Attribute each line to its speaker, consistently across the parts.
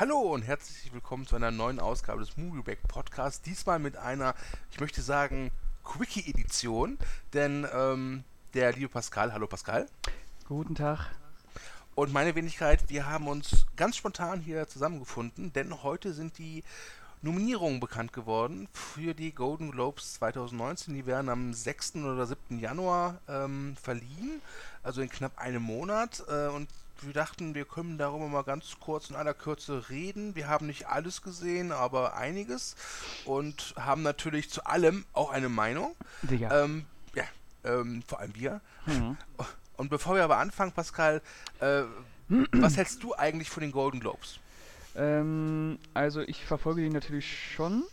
Speaker 1: Hallo und herzlich willkommen zu einer neuen Ausgabe des Movieback Podcasts. Diesmal mit einer, ich möchte sagen, Quickie-Edition, denn ähm, der liebe Pascal, hallo Pascal.
Speaker 2: Guten Tag.
Speaker 1: Und meine Wenigkeit, wir haben uns ganz spontan hier zusammengefunden, denn heute sind die Nominierungen bekannt geworden für die Golden Globes 2019. Die werden am 6. oder 7. Januar ähm, verliehen, also in knapp einem Monat. Äh, und wir dachten, wir können darüber mal ganz kurz in aller Kürze reden. Wir haben nicht alles gesehen, aber einiges und haben natürlich zu allem auch eine Meinung.
Speaker 2: Sicher.
Speaker 1: Ähm, ja, ähm, vor allem wir. Mhm. Und bevor wir aber anfangen, Pascal, äh, was hältst du eigentlich von den Golden Globes?
Speaker 2: Ähm, also ich verfolge die natürlich schon,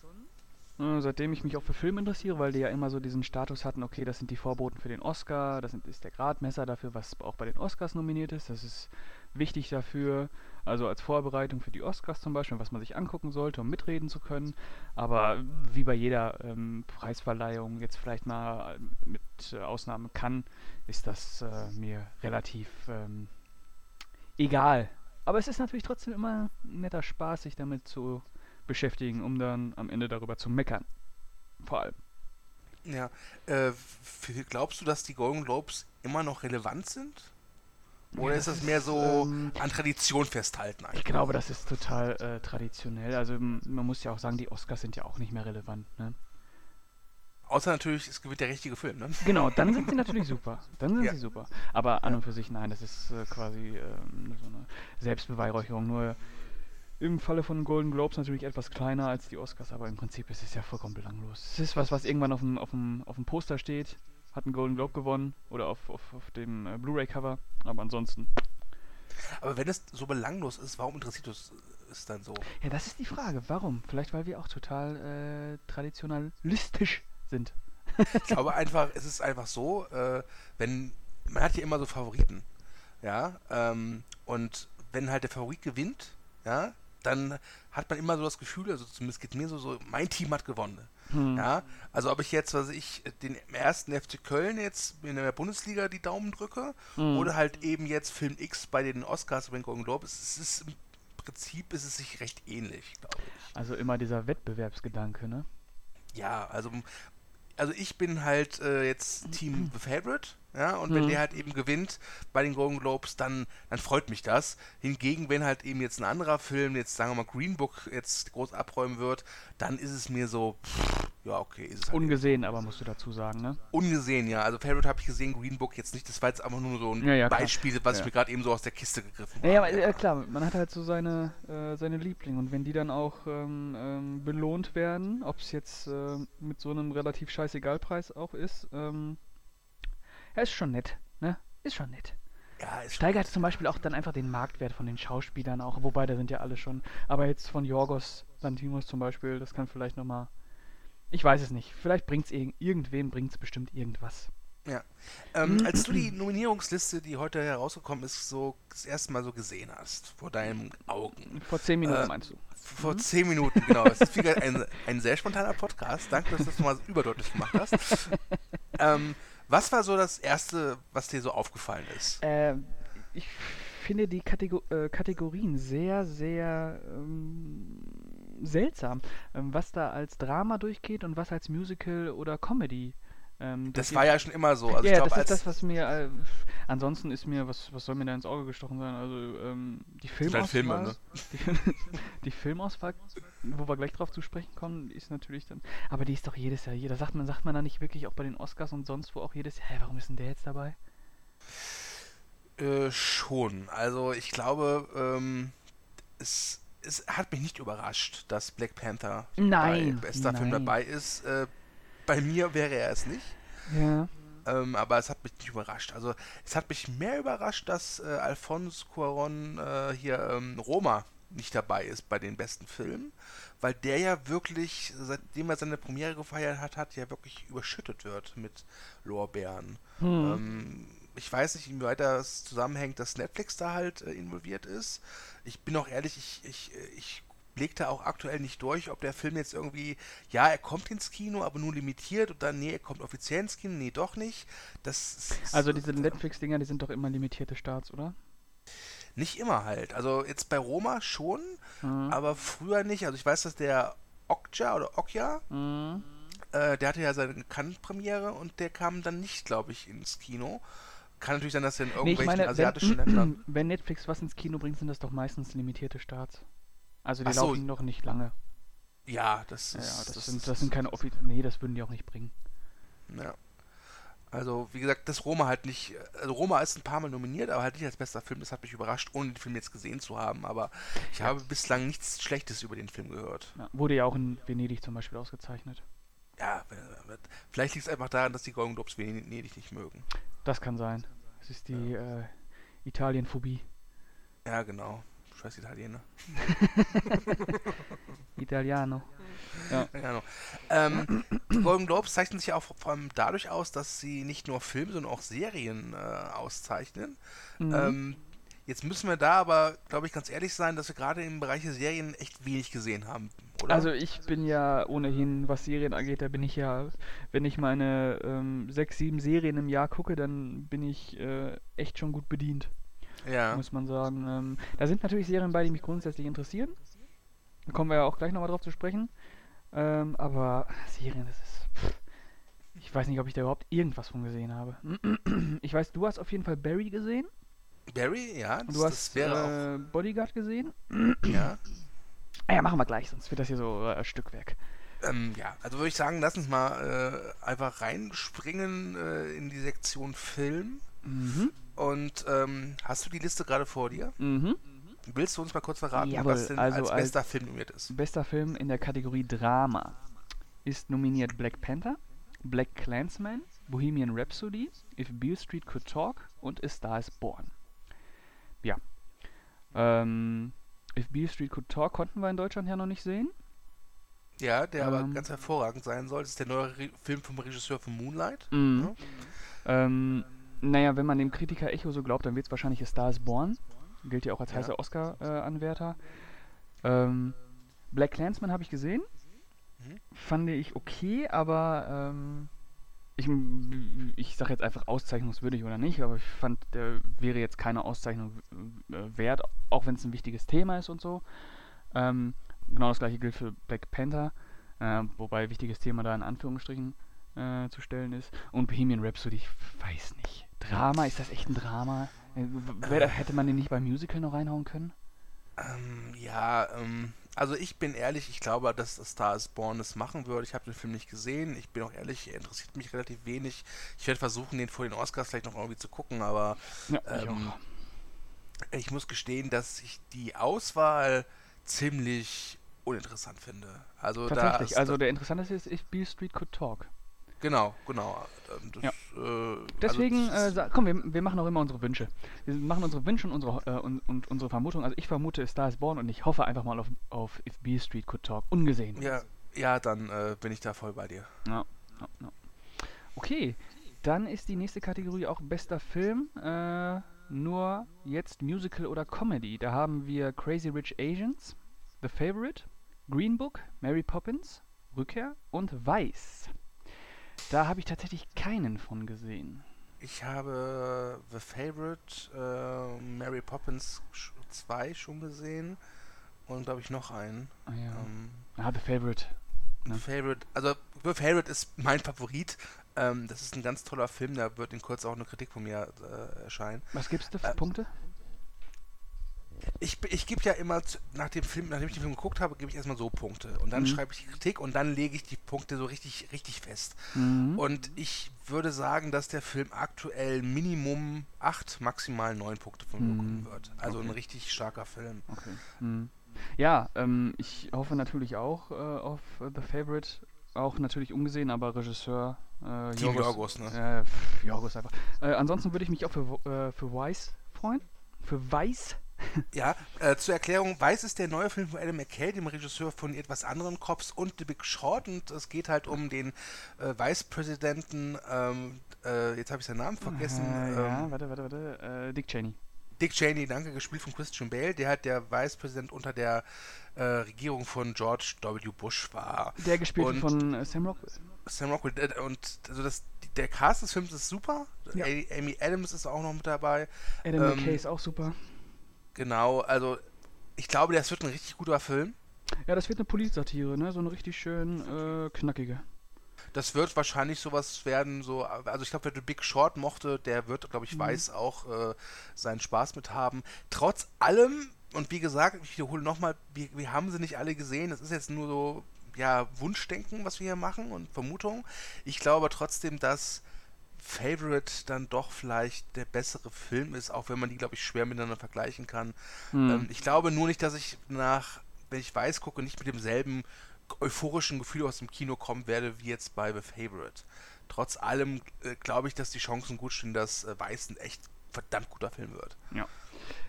Speaker 2: seitdem ich mich auch für Filme interessiere, weil die ja immer so diesen Status hatten, okay, das sind die Vorboten für den Oscar, das ist der Gradmesser dafür, was auch bei den Oscars nominiert ist, das ist wichtig dafür, also als Vorbereitung für die Oscars zum Beispiel, was man sich angucken sollte, um mitreden zu können, aber wie bei jeder ähm, Preisverleihung, jetzt vielleicht mal mit äh, Ausnahme kann, ist das äh, mir relativ ähm, egal, aber es ist natürlich trotzdem immer netter Spaß, sich damit zu beschäftigen, um dann am Ende darüber zu meckern. Vor allem.
Speaker 1: Ja, äh, glaubst du, dass die Golden Globes immer noch relevant sind? Oder ja, ist das mehr so ähm, an Tradition festhalten
Speaker 2: eigentlich? Ich glaube, das ist total äh, traditionell. Also man muss ja auch sagen, die Oscars sind ja auch nicht mehr relevant. Ne?
Speaker 1: Außer natürlich, es gewinnt der richtige Film, ne?
Speaker 2: Genau, dann sind sie natürlich super. Dann sind ja. sie super. Aber an und für sich, nein, das ist äh, quasi äh, so eine Selbstbeweihräucherung. Nur im Falle von Golden Globes natürlich etwas kleiner als die Oscars, aber im Prinzip ist es ja vollkommen belanglos. Es ist was, was irgendwann auf dem, auf dem, auf dem Poster steht, hat einen Golden Globe gewonnen oder auf, auf, auf dem äh, Blu-ray-Cover, aber ansonsten.
Speaker 1: Aber wenn es so belanglos ist, warum interessiert es es dann so?
Speaker 2: Ja, das ist die Frage. Warum? Vielleicht, weil wir auch total äh, traditionalistisch sind.
Speaker 1: ich glaube einfach, es ist einfach so, äh, wenn, man hat ja immer so Favoriten, ja, ähm, und wenn halt der Favorit gewinnt, ja, dann hat man immer so das Gefühl, also zumindest geht mir so, so, mein Team hat gewonnen. Hm. Ja, also ob ich jetzt, was ich, den ersten FC Köln jetzt in der Bundesliga die Daumen drücke hm. oder halt eben jetzt Film X bei den Oscars bei den Golden Globes, es ist im Prinzip ist es sich recht ähnlich, glaube ich.
Speaker 2: Also immer dieser Wettbewerbsgedanke, ne?
Speaker 1: Ja, also also ich bin halt äh, jetzt Team The Favorite, ja, und mhm. wenn der halt eben gewinnt bei den Golden Globes, dann, dann freut mich das. Hingegen, wenn halt eben jetzt ein anderer Film, jetzt sagen wir mal Green Book, jetzt groß abräumen wird, dann ist es mir so, pff, ja, okay. Ist
Speaker 2: es halt Ungesehen, aber musst du dazu sagen, ne?
Speaker 1: Ungesehen, ja. Also Favorite habe ich gesehen, Green Book jetzt nicht. Das war jetzt einfach nur so ein ja, ja, Beispiel, was ich mir gerade eben so aus der Kiste gegriffen habe.
Speaker 2: Ja, aber äh, klar, man hat halt so seine, äh, seine Lieblinge und wenn die dann auch ähm, ähm, belohnt werden, ob es jetzt äh, mit so einem relativ scheißegal-Preis auch ist, ähm, ja, ist schon nett, ne? Ist schon nett. Ja, Steigert zum Beispiel auch dann einfach den Marktwert von den Schauspielern auch, wobei da sind ja alle schon. Aber jetzt von Jorgos Lantimos zum Beispiel, das kann vielleicht nochmal ich weiß es nicht. Vielleicht bringt es irg irgendwem, bringt es bestimmt irgendwas.
Speaker 1: Ja. Ähm, als du die Nominierungsliste, die heute herausgekommen ist, so das erste Mal so gesehen hast, vor deinen Augen.
Speaker 2: Vor zehn Minuten äh, meinst du?
Speaker 1: Vor mhm. zehn Minuten, genau. Das ist ein, ein sehr spontaner Podcast. Danke, dass du das mal überdeutlich gemacht hast. ähm, was war so das Erste, was dir so aufgefallen ist?
Speaker 2: Äh, ich finde die Kategor äh, Kategorien sehr, sehr ähm, seltsam, ähm, was da als Drama durchgeht und was als Musical oder Comedy.
Speaker 1: Ähm, das war ja schon immer so. Also
Speaker 2: ja, glaub, das ist das, was mir. Äh, ansonsten ist mir, was, was soll mir da ins Auge gestochen sein? Also, ähm, die Filmauswahl. Filme, ne? die, die, Filmauswahl, wo wir gleich drauf zu sprechen kommen, ist natürlich dann. Aber die ist doch jedes Jahr hier. Da sagt man, sagt man da nicht wirklich auch bei den Oscars und sonst wo auch jedes Jahr, hä, warum ist denn der jetzt dabei?
Speaker 1: Äh, schon. Also, ich glaube, ähm, es es hat mich nicht überrascht, dass Black Panther
Speaker 2: nein,
Speaker 1: bei bester
Speaker 2: nein.
Speaker 1: Film dabei ist. Äh, bei mir wäre er es nicht.
Speaker 2: Ja.
Speaker 1: Ähm, aber es hat mich nicht überrascht. Also es hat mich mehr überrascht, dass äh, Alphonse Cuaron äh, hier ähm, Roma nicht dabei ist bei den besten Filmen, weil der ja wirklich, seitdem er seine Premiere gefeiert hat, hat ja wirklich überschüttet wird mit Lorbeeren. Hm. Ähm, ich weiß nicht, inwieweit das zusammenhängt, dass Netflix da halt äh, involviert ist. Ich bin auch ehrlich, ich, ich, äh, ich legte auch aktuell nicht durch, ob der Film jetzt irgendwie, ja, er kommt ins Kino, aber nur limitiert und dann, nee, er kommt offiziell ins Kino, nee, doch nicht. Das
Speaker 2: also diese Netflix-Dinger, die sind doch immer limitierte Starts, oder?
Speaker 1: Nicht immer halt. Also jetzt bei Roma schon,
Speaker 2: Mhm.
Speaker 1: aber früher nicht. Also ich weiß, dass der Okja oder Okja,
Speaker 2: Mhm.
Speaker 1: äh, der hatte ja seine Cannes-Premiere und der kam dann nicht, glaube ich, ins Kino. Kann natürlich sein, dass er in
Speaker 2: Nee, ich
Speaker 1: irgendwelchen
Speaker 2: meine,
Speaker 1: asiatischen
Speaker 2: wenn,
Speaker 1: Ländern.
Speaker 2: wenn Netflix was ins Kino bringt, sind das doch meistens limitierte Starts. Also die
Speaker 1: so.
Speaker 2: laufen noch nicht lange.
Speaker 1: Ja, das
Speaker 2: Ja,
Speaker 1: ist.
Speaker 2: ja, das,
Speaker 1: das
Speaker 2: sind, das sind keine Offi Nee, das würden die auch nicht bringen.
Speaker 1: Ja. Also, wie gesagt, das Roma halt nicht. Also, Roma ist ein paar Mal nominiert, aber halt nicht als bester Film. Das hat mich überrascht, ohne den Film jetzt gesehen zu haben. Aber ich habe bislang nichts Schlechtes über den Film gehört.
Speaker 2: Ja, wurde ja auch in Venedig zum Beispiel ausgezeichnet.
Speaker 1: Ja, vielleicht liegt es einfach daran, dass die Golden Globes Venedig nicht mögen.
Speaker 2: Das kann sein. Es ist die äh, Italienphobie.
Speaker 1: Ja, genau. Scheiß Italiener.
Speaker 2: Italiano.
Speaker 1: Ja, genau. Ähm, die Golden Globes zeichnen sich ja auch vor allem dadurch aus, dass sie nicht nur Filme, sondern auch Serien äh, auszeichnen.
Speaker 2: Mhm.
Speaker 1: Ähm, jetzt müssen wir da aber, glaube ich, ganz ehrlich sein, dass wir gerade im Bereich der Serien echt wenig gesehen haben, oder?
Speaker 2: Also ich bin ja ohnehin, was Serien angeht, da bin ich ja, wenn ich meine ähm, sechs, sieben Serien im Jahr gucke, dann bin ich äh, echt schon gut bedient,
Speaker 1: ja.
Speaker 2: muss man sagen. Ähm, da sind natürlich Serien bei, die mich grundsätzlich interessieren. Da kommen wir ja auch gleich nochmal drauf zu sprechen. Ähm, aber Serien, das ist... Pff, ich weiß nicht, ob ich da überhaupt irgendwas von gesehen habe. Ich weiß, du hast auf jeden Fall Barry gesehen.
Speaker 1: Barry, ja, das,
Speaker 2: Du hast äh, Bodyguard gesehen.
Speaker 1: ja.
Speaker 2: Ah ja, machen wir gleich, sonst wird das hier so äh, Stückwerk.
Speaker 1: Ähm, ja, also würde ich sagen, lass uns mal äh, einfach reinspringen äh, in die Sektion Film.
Speaker 2: Mhm.
Speaker 1: Und ähm, hast du die Liste gerade vor dir?
Speaker 2: Mhm.
Speaker 1: Willst du uns mal kurz verraten,
Speaker 2: Jawohl,
Speaker 1: was denn
Speaker 2: also
Speaker 1: als
Speaker 2: als-
Speaker 1: bester Film nominiert ist?
Speaker 2: Bester Film in der Kategorie Drama ist nominiert Black Panther, Black Clansman, Bohemian Rhapsody, If Beale Street Could Talk und A Star is Born. Ja. Ähm, If Beale Street Could Talk konnten wir in Deutschland ja noch nicht sehen.
Speaker 1: Ja, der aber
Speaker 2: Ähm.
Speaker 1: ganz hervorragend sein soll. Das ist der neue Re Film vom Regisseur von Moonlight.
Speaker 2: Mhm. Ähm, naja, wenn man dem Kritiker Echo so glaubt, dann wird es wahrscheinlich A Star is Born. Gilt ja auch als
Speaker 1: Ja.
Speaker 2: heißer Oscar-Anwärter. ähm, Black Clansman habe ich gesehen.
Speaker 1: Mhm.
Speaker 2: Fand ich okay, aber ähm, ich, ich sage jetzt einfach auszeichnungswürdig oder nicht, aber ich fand, der wäre jetzt keine Auszeichnung äh, wert, auch wenn es ein wichtiges Thema ist und so. Ähm, genau das gleiche gilt für Black Panther, äh, wobei wichtiges Thema da in Anführungsstrichen äh, zu stellen ist. Und Bohemian Rhapsody, ich weiß nicht. Drama, ist das echt ein Drama? Äh, hätte man den nicht beim Musical noch reinhauen können?
Speaker 1: Ähm, ja, ähm, also ich bin ehrlich, ich glaube, dass Star is Born es machen würde. Ich habe den Film nicht gesehen. Ich bin auch ehrlich, er interessiert mich relativ wenig. Ich werde versuchen, den vor den Oscars vielleicht noch irgendwie zu gucken, aber
Speaker 2: Ja, ich
Speaker 1: Ähm,
Speaker 2: auch.
Speaker 1: ich muss gestehen, dass ich die Auswahl ziemlich uninteressant finde. Also da
Speaker 2: Tatsächlich,
Speaker 1: ist,
Speaker 2: also der interessanteste ist If Beale Street Could Talk.
Speaker 1: Genau, genau. Das,
Speaker 2: Ja.
Speaker 1: äh,
Speaker 2: Deswegen,
Speaker 1: also,
Speaker 2: äh, komm, wir, wir machen auch immer unsere Wünsche. Wir machen unsere Wünsche und unsere, äh, und, und unsere Vermutung. Also ich vermute Star is Born und ich hoffe einfach mal auf, auf If Beale Street Could Talk. Ungesehen.
Speaker 1: ja, ja, dann äh, bin ich da voll bei dir.
Speaker 2: Ja, ja, ja. Okay, dann ist die nächste Kategorie auch bester Film. Äh, nur jetzt Musical oder Comedy. Da haben wir Crazy Rich Asians, The Favorite, Green Book, Mary Poppins, Rückkehr und Weiß. Da habe ich tatsächlich keinen von gesehen.
Speaker 1: Ich habe The Favorite, äh, Mary Poppins 2 schon gesehen und glaube ich noch einen.
Speaker 2: Ah, ja.
Speaker 1: Ähm,
Speaker 2: ah, The Favorite.
Speaker 1: The
Speaker 2: Ne?
Speaker 1: Favorite, also The Favorite ist mein Favorit. Ähm, das ist ein ganz toller Film, da wird in kurz auch eine Kritik von mir äh, erscheinen.
Speaker 2: Was gibt's da für
Speaker 1: Äh,
Speaker 2: Punkte?
Speaker 1: Ich, ich gebe ja immer nach dem Film, nachdem ich den Film geguckt habe, gebe ich erstmal so Punkte. Und dann
Speaker 2: Mhm.
Speaker 1: schreibe ich die Kritik und dann lege ich die Punkte so richtig, richtig fest.
Speaker 2: Mhm.
Speaker 1: Und ich würde sagen, dass der Film aktuell Minimum 8, maximal 9 Punkte von mir
Speaker 2: Mhm.
Speaker 1: bekommen wird. Also ein
Speaker 2: Okay.
Speaker 1: richtig starker Film.
Speaker 2: Okay. Mhm. Ja, ähm, ich hoffe natürlich auch äh, auf äh, The Favorite. Auch natürlich ungesehen, aber Regisseur äh,
Speaker 1: Team
Speaker 2: Yorgos,
Speaker 1: Yorgos, ne?
Speaker 2: Äh, pff, Yorgos einfach. Äh, ansonsten würde ich mich auch für, äh, für Weiss freuen. Für Weiß.
Speaker 1: Ja, äh, zur Erklärung, Weiß ist der neue Film von Adam McKay, dem Regisseur von etwas anderen Cops und The Big Short und es geht halt um den äh, Vicepräsidenten, ähm, äh, jetzt habe ich seinen Namen vergessen,
Speaker 2: Äh, ja,
Speaker 1: ähm,
Speaker 2: warte, warte, warte. Äh, Dick Cheney.
Speaker 1: Dick Cheney, danke, gespielt von Christian Bale, der halt der Vicepräsident unter der äh, Regierung von George W. Bush war.
Speaker 2: Der gespielt
Speaker 1: Und-
Speaker 2: von Sam Rockwell.
Speaker 1: Sam Rockwell, und also das, der Cast des Films ist super,
Speaker 2: Ja.
Speaker 1: Amy Adams ist auch noch mit dabei,
Speaker 2: Adam
Speaker 1: ähm,
Speaker 2: McKay ist auch super.
Speaker 1: Genau, also ich glaube, das wird ein richtig guter Film.
Speaker 2: Ja, das wird eine Polizsatire, ne? So eine richtig schön äh, knackige.
Speaker 1: Das wird wahrscheinlich sowas werden, so, also ich glaube, wer The Big Short mochte, der wird, glaube ich,
Speaker 2: Mhm.
Speaker 1: weiß auch äh, seinen Spaß mit haben. Trotz allem, und wie gesagt, ich wiederhole nochmal, wir, wir haben sie nicht alle gesehen. Das ist jetzt nur so, ja, Wunschdenken, was wir hier machen und Vermutung. Ich glaube trotzdem, dass Favorite dann doch vielleicht der bessere Film ist, auch wenn man die, glaube ich, schwer miteinander vergleichen kann.
Speaker 2: Hm.
Speaker 1: Ähm, ich glaube nur nicht, dass ich nach, wenn ich weiß gucke, nicht mit demselben euphorischen Gefühl aus dem Kino kommen werde, wie jetzt bei The Favorite. Trotz allem äh, glaube ich, dass die Chancen gut stehen, dass äh, Weiß ein echt verdammt guter Film wird.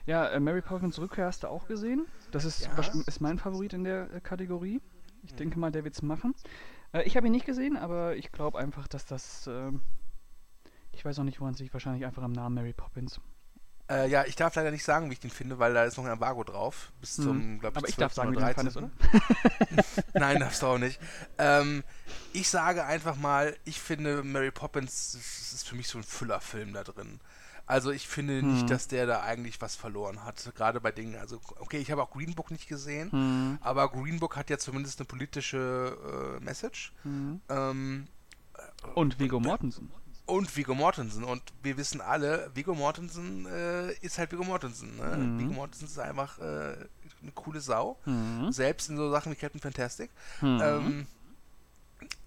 Speaker 2: Ja, äh, Mary Poppins Rückkehr hast du auch gesehen. Das ist,
Speaker 1: Ja.
Speaker 2: ist mein Favorit in der äh, Kategorie. Ich
Speaker 1: Mhm.
Speaker 2: denke mal, der wird's machen. Äh, ich habe ihn nicht gesehen, aber ich glaube einfach, dass das. Ich weiß auch nicht, woran es liegt. Wahrscheinlich einfach am Namen Mary Poppins.
Speaker 1: Äh, ja, ich darf leider nicht sagen, wie ich den finde, weil da ist noch ein Embargo drauf. Bis
Speaker 2: Mhm.
Speaker 1: zum, glaube ich,
Speaker 2: Aber ich darf
Speaker 1: 12.
Speaker 2: sagen, wie du ihn
Speaker 1: 13..
Speaker 2: fandest, oder?
Speaker 1: Nein, darfst du auch nicht. Ähm, ich sage einfach mal, ich finde Mary Poppins, das ist für mich so ein Füllerfilm da drin. Also ich finde
Speaker 2: Hm.
Speaker 1: nicht, dass der da eigentlich was verloren hat. Gerade bei Dingen, also okay, ich habe auch Green Book nicht gesehen,
Speaker 2: Hm.
Speaker 1: aber Green Book hat ja zumindest eine politische äh, Message.
Speaker 2: Hm.
Speaker 1: Ähm,
Speaker 2: Und Viggo Mortensen.
Speaker 1: Und Viggo Mortensen. Und wir wissen alle, Viggo Mortensen äh, ist halt Viggo Mortensen. Ne?
Speaker 2: Mhm.
Speaker 1: Viggo Mortensen ist einfach äh, eine coole Sau.
Speaker 2: Hm.
Speaker 1: Selbst in so Sachen wie Captain Fantastic.
Speaker 2: Hm.
Speaker 1: Ähm,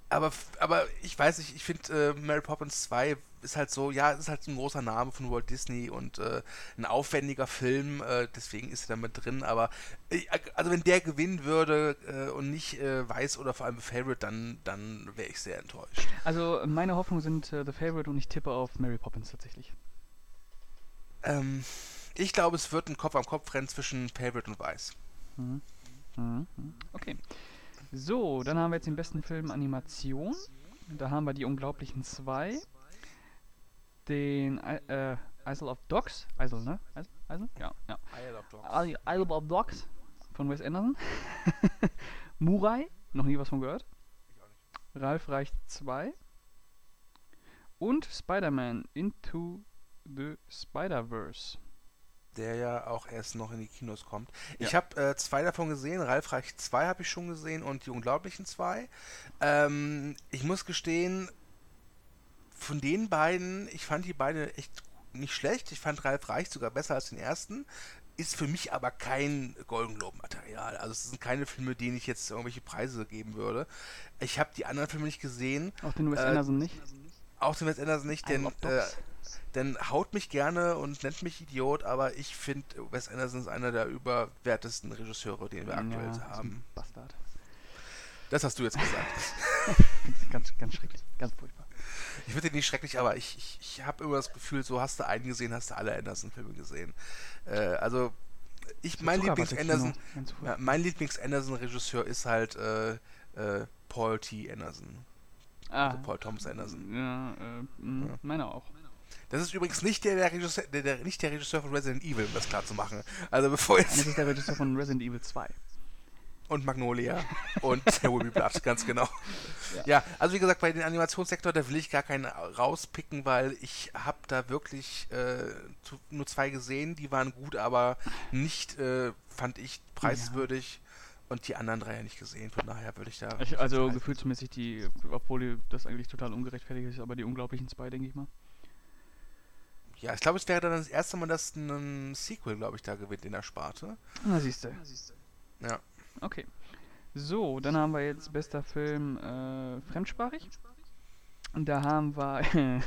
Speaker 1: aber, aber ich weiß nicht, ich finde äh, Mary Poppins 2 ist halt so, ja, es ist halt so ein großer Name von Walt Disney und äh, ein aufwendiger Film, äh, deswegen ist er da mit drin, aber äh, also wenn der gewinnen würde äh, und nicht äh, weiß oder vor allem Favorite, dann, dann wäre ich sehr enttäuscht.
Speaker 2: Also meine Hoffnungen sind äh, The Favorite und ich tippe auf Mary Poppins tatsächlich.
Speaker 1: Ähm, ich glaube, es wird ein Kopf-an-Kopf-Rennen zwischen Favorite und Weiß.
Speaker 2: Mhm. mhm. Okay. So, dann haben wir jetzt den besten Film Animation. Da haben wir die Unglaublichen zwei. Den äh, Isle of Dogs. Isle, ne? Isle? Isle? Ja, ja. Isle Isle of Dogs von Wes Anderson. Murai, noch nie was von gehört. Ralf Reicht 2. Und Spider-Man Into the Spider-Verse.
Speaker 1: der ja auch erst noch in die Kinos kommt.
Speaker 2: Ja.
Speaker 1: Ich habe äh, zwei davon gesehen. Ralf Reich 2 habe ich schon gesehen und die Unglaublichen zwei. Ähm, ich muss gestehen, von den beiden, ich fand die beiden echt nicht schlecht. Ich fand Ralf Reich sogar besser als den ersten. Ist für mich aber kein Golden Globe Material. Also es sind keine Filme, denen ich jetzt irgendwelche Preise geben würde. Ich habe die anderen Filme nicht gesehen.
Speaker 2: Auch den Wes
Speaker 1: Äh,
Speaker 2: Anderson nicht.
Speaker 1: Auch den Wes Anderson nicht, denn äh, denn haut mich gerne und nennt mich Idiot, aber ich finde, Wes Anderson ist einer der überwertesten Regisseure, den wir aktuell
Speaker 2: ja, ein
Speaker 1: haben.
Speaker 2: Bastard.
Speaker 1: Das hast du jetzt gesagt.
Speaker 2: Ganz, ganz schrecklich. Ganz furchtbar.
Speaker 1: Ich finde den nicht schrecklich, aber ich, ich, ich habe immer das Gefühl, so hast du einen gesehen, hast du alle Anderson-Filme gesehen. Äh, also, ich, mein Lieblings-Anderson, mein Lieblings-Anderson-Regisseur ist halt äh, äh, Paul T. Anderson.
Speaker 2: Ah,
Speaker 1: Also Paul Thomas Anderson.
Speaker 2: ja, äh, mh,
Speaker 1: Ja.
Speaker 2: meiner auch.
Speaker 1: Das ist übrigens nicht der, der, Regisseur, der, der, nicht der Regisseur von Resident Evil, um das klar zu machen. Also bevor
Speaker 2: Und das
Speaker 1: jetzt...
Speaker 2: ist der Regisseur von Resident Evil 2.
Speaker 1: Und Magnolia und der Will Be Blood, ganz genau.
Speaker 2: Ja.
Speaker 1: Ja. also wie gesagt, bei den Animationssektor, da will ich gar keinen rauspicken, weil ich habe da wirklich äh, zu, nur zwei gesehen, die waren gut, aber nicht, äh, fand ich, preiswürdig. Und die anderen drei ja nicht gesehen, von daher würde ich da...
Speaker 2: Ich, also gefühlsmäßig die, obwohl das eigentlich total ungerechtfertigt ist, aber die unglaublichen zwei, denke ich mal.
Speaker 1: Ja, ich glaube, es wäre dann das erste Mal, dass ein Sequel, glaube ich, da gewinnt in der Sparte.
Speaker 2: Na siehst du.
Speaker 1: Ja.
Speaker 2: Okay. So, dann haben wir jetzt bester Film äh, fremdsprachig. Und da haben wir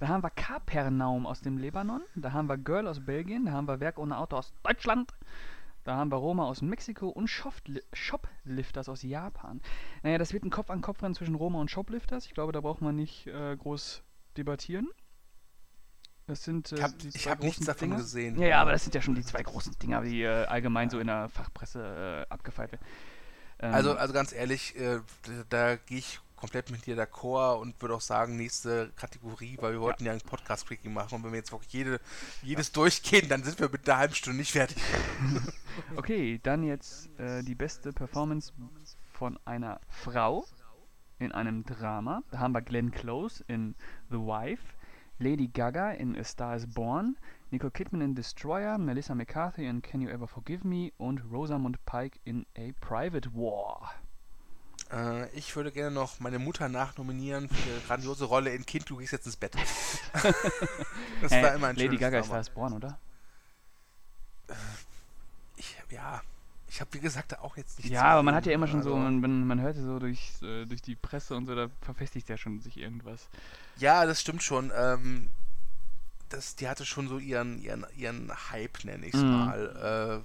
Speaker 2: da haben wir Kapernaum aus dem Libanon, da haben wir Girl aus Belgien, da haben wir Werk ohne Auto aus Deutschland, da haben wir Roma aus Mexiko und Shopli Shoplifters aus Japan. Naja, das wird ein Kopf-an-Kopf-Rennen zwischen Roma und Shoplifters. Ich glaube, da braucht man nicht äh, groß debattieren. Das sind äh,
Speaker 1: Ich habe hab nichts davon
Speaker 2: Dinger.
Speaker 1: gesehen.
Speaker 2: Ja, ja, aber das sind ja schon die zwei großen Dinger, die äh, allgemein so in der Fachpresse äh, abgefeiert werden. Ähm,
Speaker 1: Also, also ganz ehrlich, äh, da, gehe ich komplett mit dir d'accord und würde auch sagen, nächste Kategorie, weil wir wollten ja, ein Podcast-Quickie machen und wenn wir jetzt wirklich jede, jedes durchgehen, dann sind wir mit einer halben Stunde nicht fertig.
Speaker 2: okay, dann jetzt äh, die beste Performance von einer Frau in einem Drama. Da haben wir Glenn Close in The Wife, Lady Gaga in A Star is Born, Nicole Kidman in Destroyer, Melissa McCarthy in Can You Ever Forgive Me und Rosamund Pike in A Private War.
Speaker 1: Äh, ich würde gerne noch meine Mutter nachnominieren für die grandiose Rolle in Kind, du gehst jetzt ins Bett.
Speaker 2: das äh, war immer ein Lady Gaga ist Star is Born, oder?
Speaker 1: Ich, ja, ich habe wie gesagt auch jetzt nicht.
Speaker 2: Ja, aber man hat ja immer schon also so, man, man, man hörte so durch, äh, durch die Presse und so, da verfestigt ja schon sich irgendwas.
Speaker 1: Ja, das stimmt schon. Ähm, das, die hatte schon so ihren, ihren, ihren Hype, nenne ich es mhm. mal.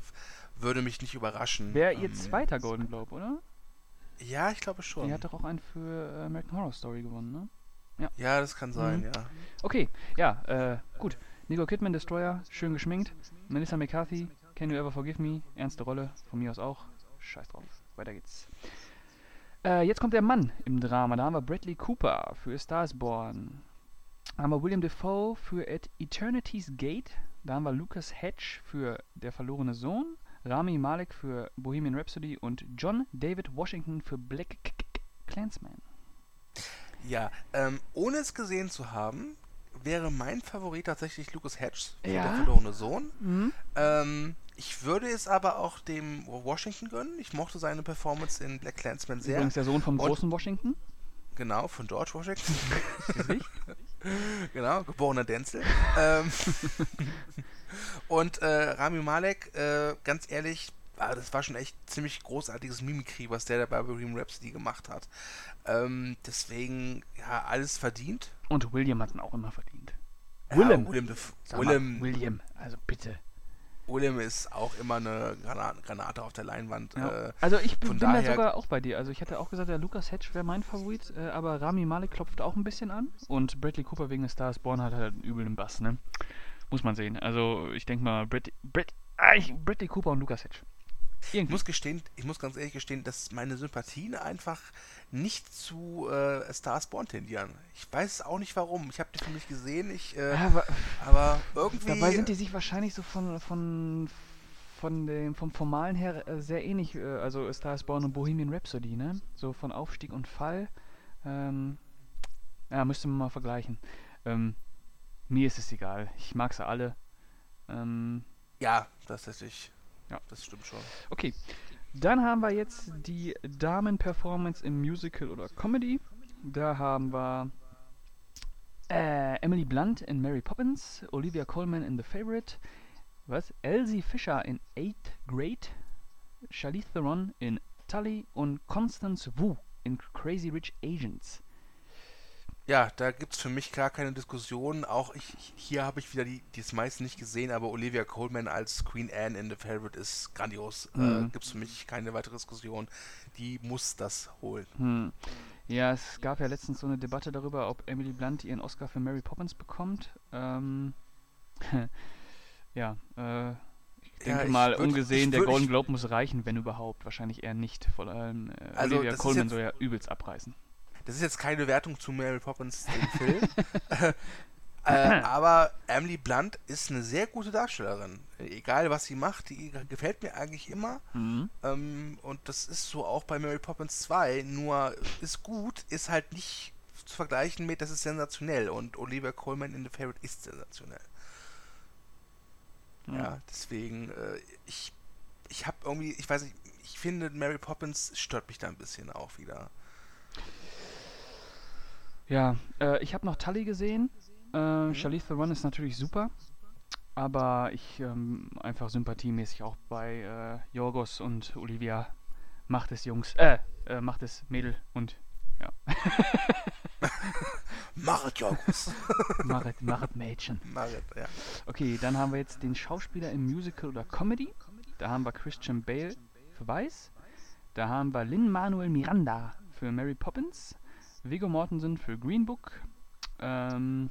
Speaker 1: Äh, würde mich nicht überraschen.
Speaker 2: Wäre ihr ähm, zweiter Golden Globe, oder?
Speaker 1: Ja, ich glaube schon.
Speaker 2: Die hat doch auch einen für äh, American Horror Story gewonnen, ne?
Speaker 1: Ja, ja das kann sein, mhm. ja.
Speaker 2: Okay, ja, äh, gut. Nicole Kidman, Destroyer, schön geschminkt. Melissa McCarthy, Can You Ever Forgive Me, ernste Rolle, von mir aus auch. Scheiß drauf, weiter geht's. Äh, jetzt kommt der Mann im Drama. Da haben wir Bradley Cooper für Stars Born. Da haben wir William Defoe für At Eternity's Gate. Da haben wir Lucas Hedge für Der verlorene Sohn. Rami Malek für Bohemian Rhapsody und John David Washington für Black Clansman.
Speaker 1: Ja, ähm, ohne es gesehen zu haben, wäre mein Favorit tatsächlich Lucas Hedges
Speaker 2: für ja?
Speaker 1: Der verlorene Sohn. Mhm. Ähm, ich würde es aber auch dem Washington gönnen. Ich mochte seine Performance in Black Clansman sehr.
Speaker 2: Übrigens der Sohn vom großen Und, Washington.
Speaker 1: Genau, von George Washington. genau, geborener Denzel. ähm, und äh, Rami Malek, äh, ganz ehrlich, ah, das war schon echt ziemlich großartiges Mimikry, was der bei Bohemian Rhapsody gemacht hat. Ähm, deswegen, ja, alles verdient.
Speaker 2: Und William hat ihn auch immer verdient.
Speaker 1: Ja, Willem. William,
Speaker 2: William, William, also bitte.
Speaker 1: William ist auch immer eine Granate, auf der Leinwand.
Speaker 2: Ja. Äh, also ich bin da sogar auch bei dir. Also ich hätte auch gesagt, der Lukas Hedge wäre mein Favorit, äh, aber Rami Malek klopft auch ein bisschen an und Bradley Cooper wegen des Stars Born hat halt einen üblen Bass, ne? Muss man sehen. Also ich denke mal, Brad, Brad, ah, Bradley Cooper und Lukas Hedge.
Speaker 1: Ich muss gestehen, ich muss ganz ehrlich gestehen, dass meine Sympathien einfach nicht zu äh, Star Spawn tendieren. Ich weiß auch nicht warum. Ich habe die für mich gesehen, ich, äh, ja, aber, aber, irgendwie.
Speaker 2: Dabei sind die sich wahrscheinlich so von, von, von dem, vom Formalen her äh, sehr ähnlich, äh, also Star Spawn und Bohemian Rhapsody, ne? So von Aufstieg und Fall. Ähm, ja, müsste man mal vergleichen. Ähm, mir ist es egal. Ich mag sie alle. Ähm,
Speaker 1: ja, das ist ich. Ja, das stimmt schon.
Speaker 2: Okay. Dann haben wir jetzt die Damen-Performance im Musical oder Comedy. Da haben wir äh, Emily Blunt in Mary Poppins, Olivia Colman in The Favorite, was? Elsie Fisher in Eighth Grade, Charlize Theron in Tully und Constance Wu in Crazy Rich Asians.
Speaker 1: Ja, da gibt es für mich gar keine Diskussion. Auch ich, hier habe ich wieder die, die es meisten nicht gesehen, aber Olivia Coleman als Queen Anne in The Favorite ist grandios. Äh, mhm. Äh, gibt es für mich keine weitere Diskussion. Die muss das holen.
Speaker 2: Mhm. Ja, es gab ja letztens so eine Debatte darüber, ob Emily Blunt ihren Oscar für Mary Poppins bekommt. Ähm, ja, äh, ich denke ja, ich mal, würd, ungesehen, der Golden Globe muss reichen, wenn überhaupt. Wahrscheinlich eher nicht. Vor allem äh, also Olivia Coleman soll ja übelst abreißen.
Speaker 1: Das ist jetzt keine Wertung zu Mary Poppins, dem Film. äh, aber Emily Blunt ist eine sehr gute Darstellerin. Egal, was sie macht, die gefällt mir eigentlich immer. Mhm. Ähm, und das ist so auch bei Mary Poppins 2. Nur ist gut, ist halt nicht zu vergleichen mit, das ist sensationell. Und Olivia Coleman in The Favorite ist sensationell. Mhm. Ja, deswegen, äh, ich, ich habe irgendwie, ich weiß nicht, ich finde Mary Poppins stört mich da ein bisschen auch wieder.
Speaker 2: Ja, äh, ich habe noch Tully gesehen. Äh, mhm. Charlize Theron ist natürlich super. Aber ich ähm, einfach sympathiemäßig auch bei äh, Jorgos und Olivia macht es Jungs, äh, äh macht es Mädel und ja.
Speaker 1: Machet Jorgos.
Speaker 2: machet, machet Mädchen.
Speaker 1: Machet, ja.
Speaker 2: Okay, dann haben wir jetzt den Schauspieler im Musical oder Comedy. Da haben wir Christian Bale für Weiß. Da haben wir Lin-Manuel Miranda für Mary Poppins. Viggo Mortensen für Green Book, ähm,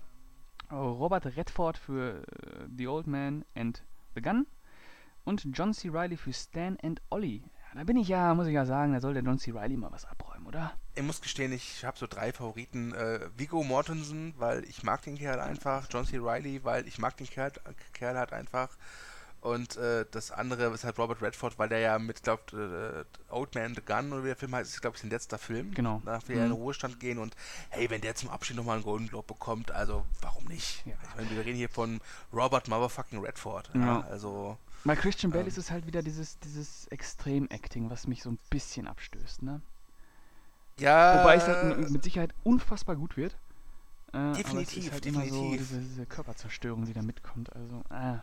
Speaker 2: Robert Redford für uh, The Old Man and The Gun und John C. Reilly für Stan and Ollie. da bin ich ja, muss ich ja sagen, da soll der John C. Reilly mal was abräumen, oder?
Speaker 1: Ich muss gestehen, ich habe so drei Favoriten. Äh, Viggo Mortensen, weil ich mag den Kerl einfach. John C. Reilly, weil ich mag den Kerl, Kerl halt einfach. Und äh, das andere ist halt Robert Redford, weil der ja mit, glaubt, äh, Old Man the Gun oder wie der Film heißt, ist, glaube ich, sein letzter Film.
Speaker 2: Genau.
Speaker 1: Danach will er in den Ruhestand gehen und hey, wenn der zum Abschied nochmal einen Golden Globe bekommt, also warum nicht?
Speaker 2: Ja.
Speaker 1: Ich meine, wir reden hier von Robert Motherfucking Redford.
Speaker 2: Ja.
Speaker 1: Ja, also.
Speaker 2: Bei Christian Bale
Speaker 1: Ähm.
Speaker 2: ist es halt wieder dieses, dieses Extrem-Acting, was mich so ein bisschen abstößt, ne?
Speaker 1: Ja.
Speaker 2: Wobei es halt mit Sicherheit unfassbar gut wird. Äh,
Speaker 1: Definitiv,
Speaker 2: halt immer so
Speaker 1: definitiv.
Speaker 2: diese, diese Körperzerstörung, die da mitkommt. Also, ah.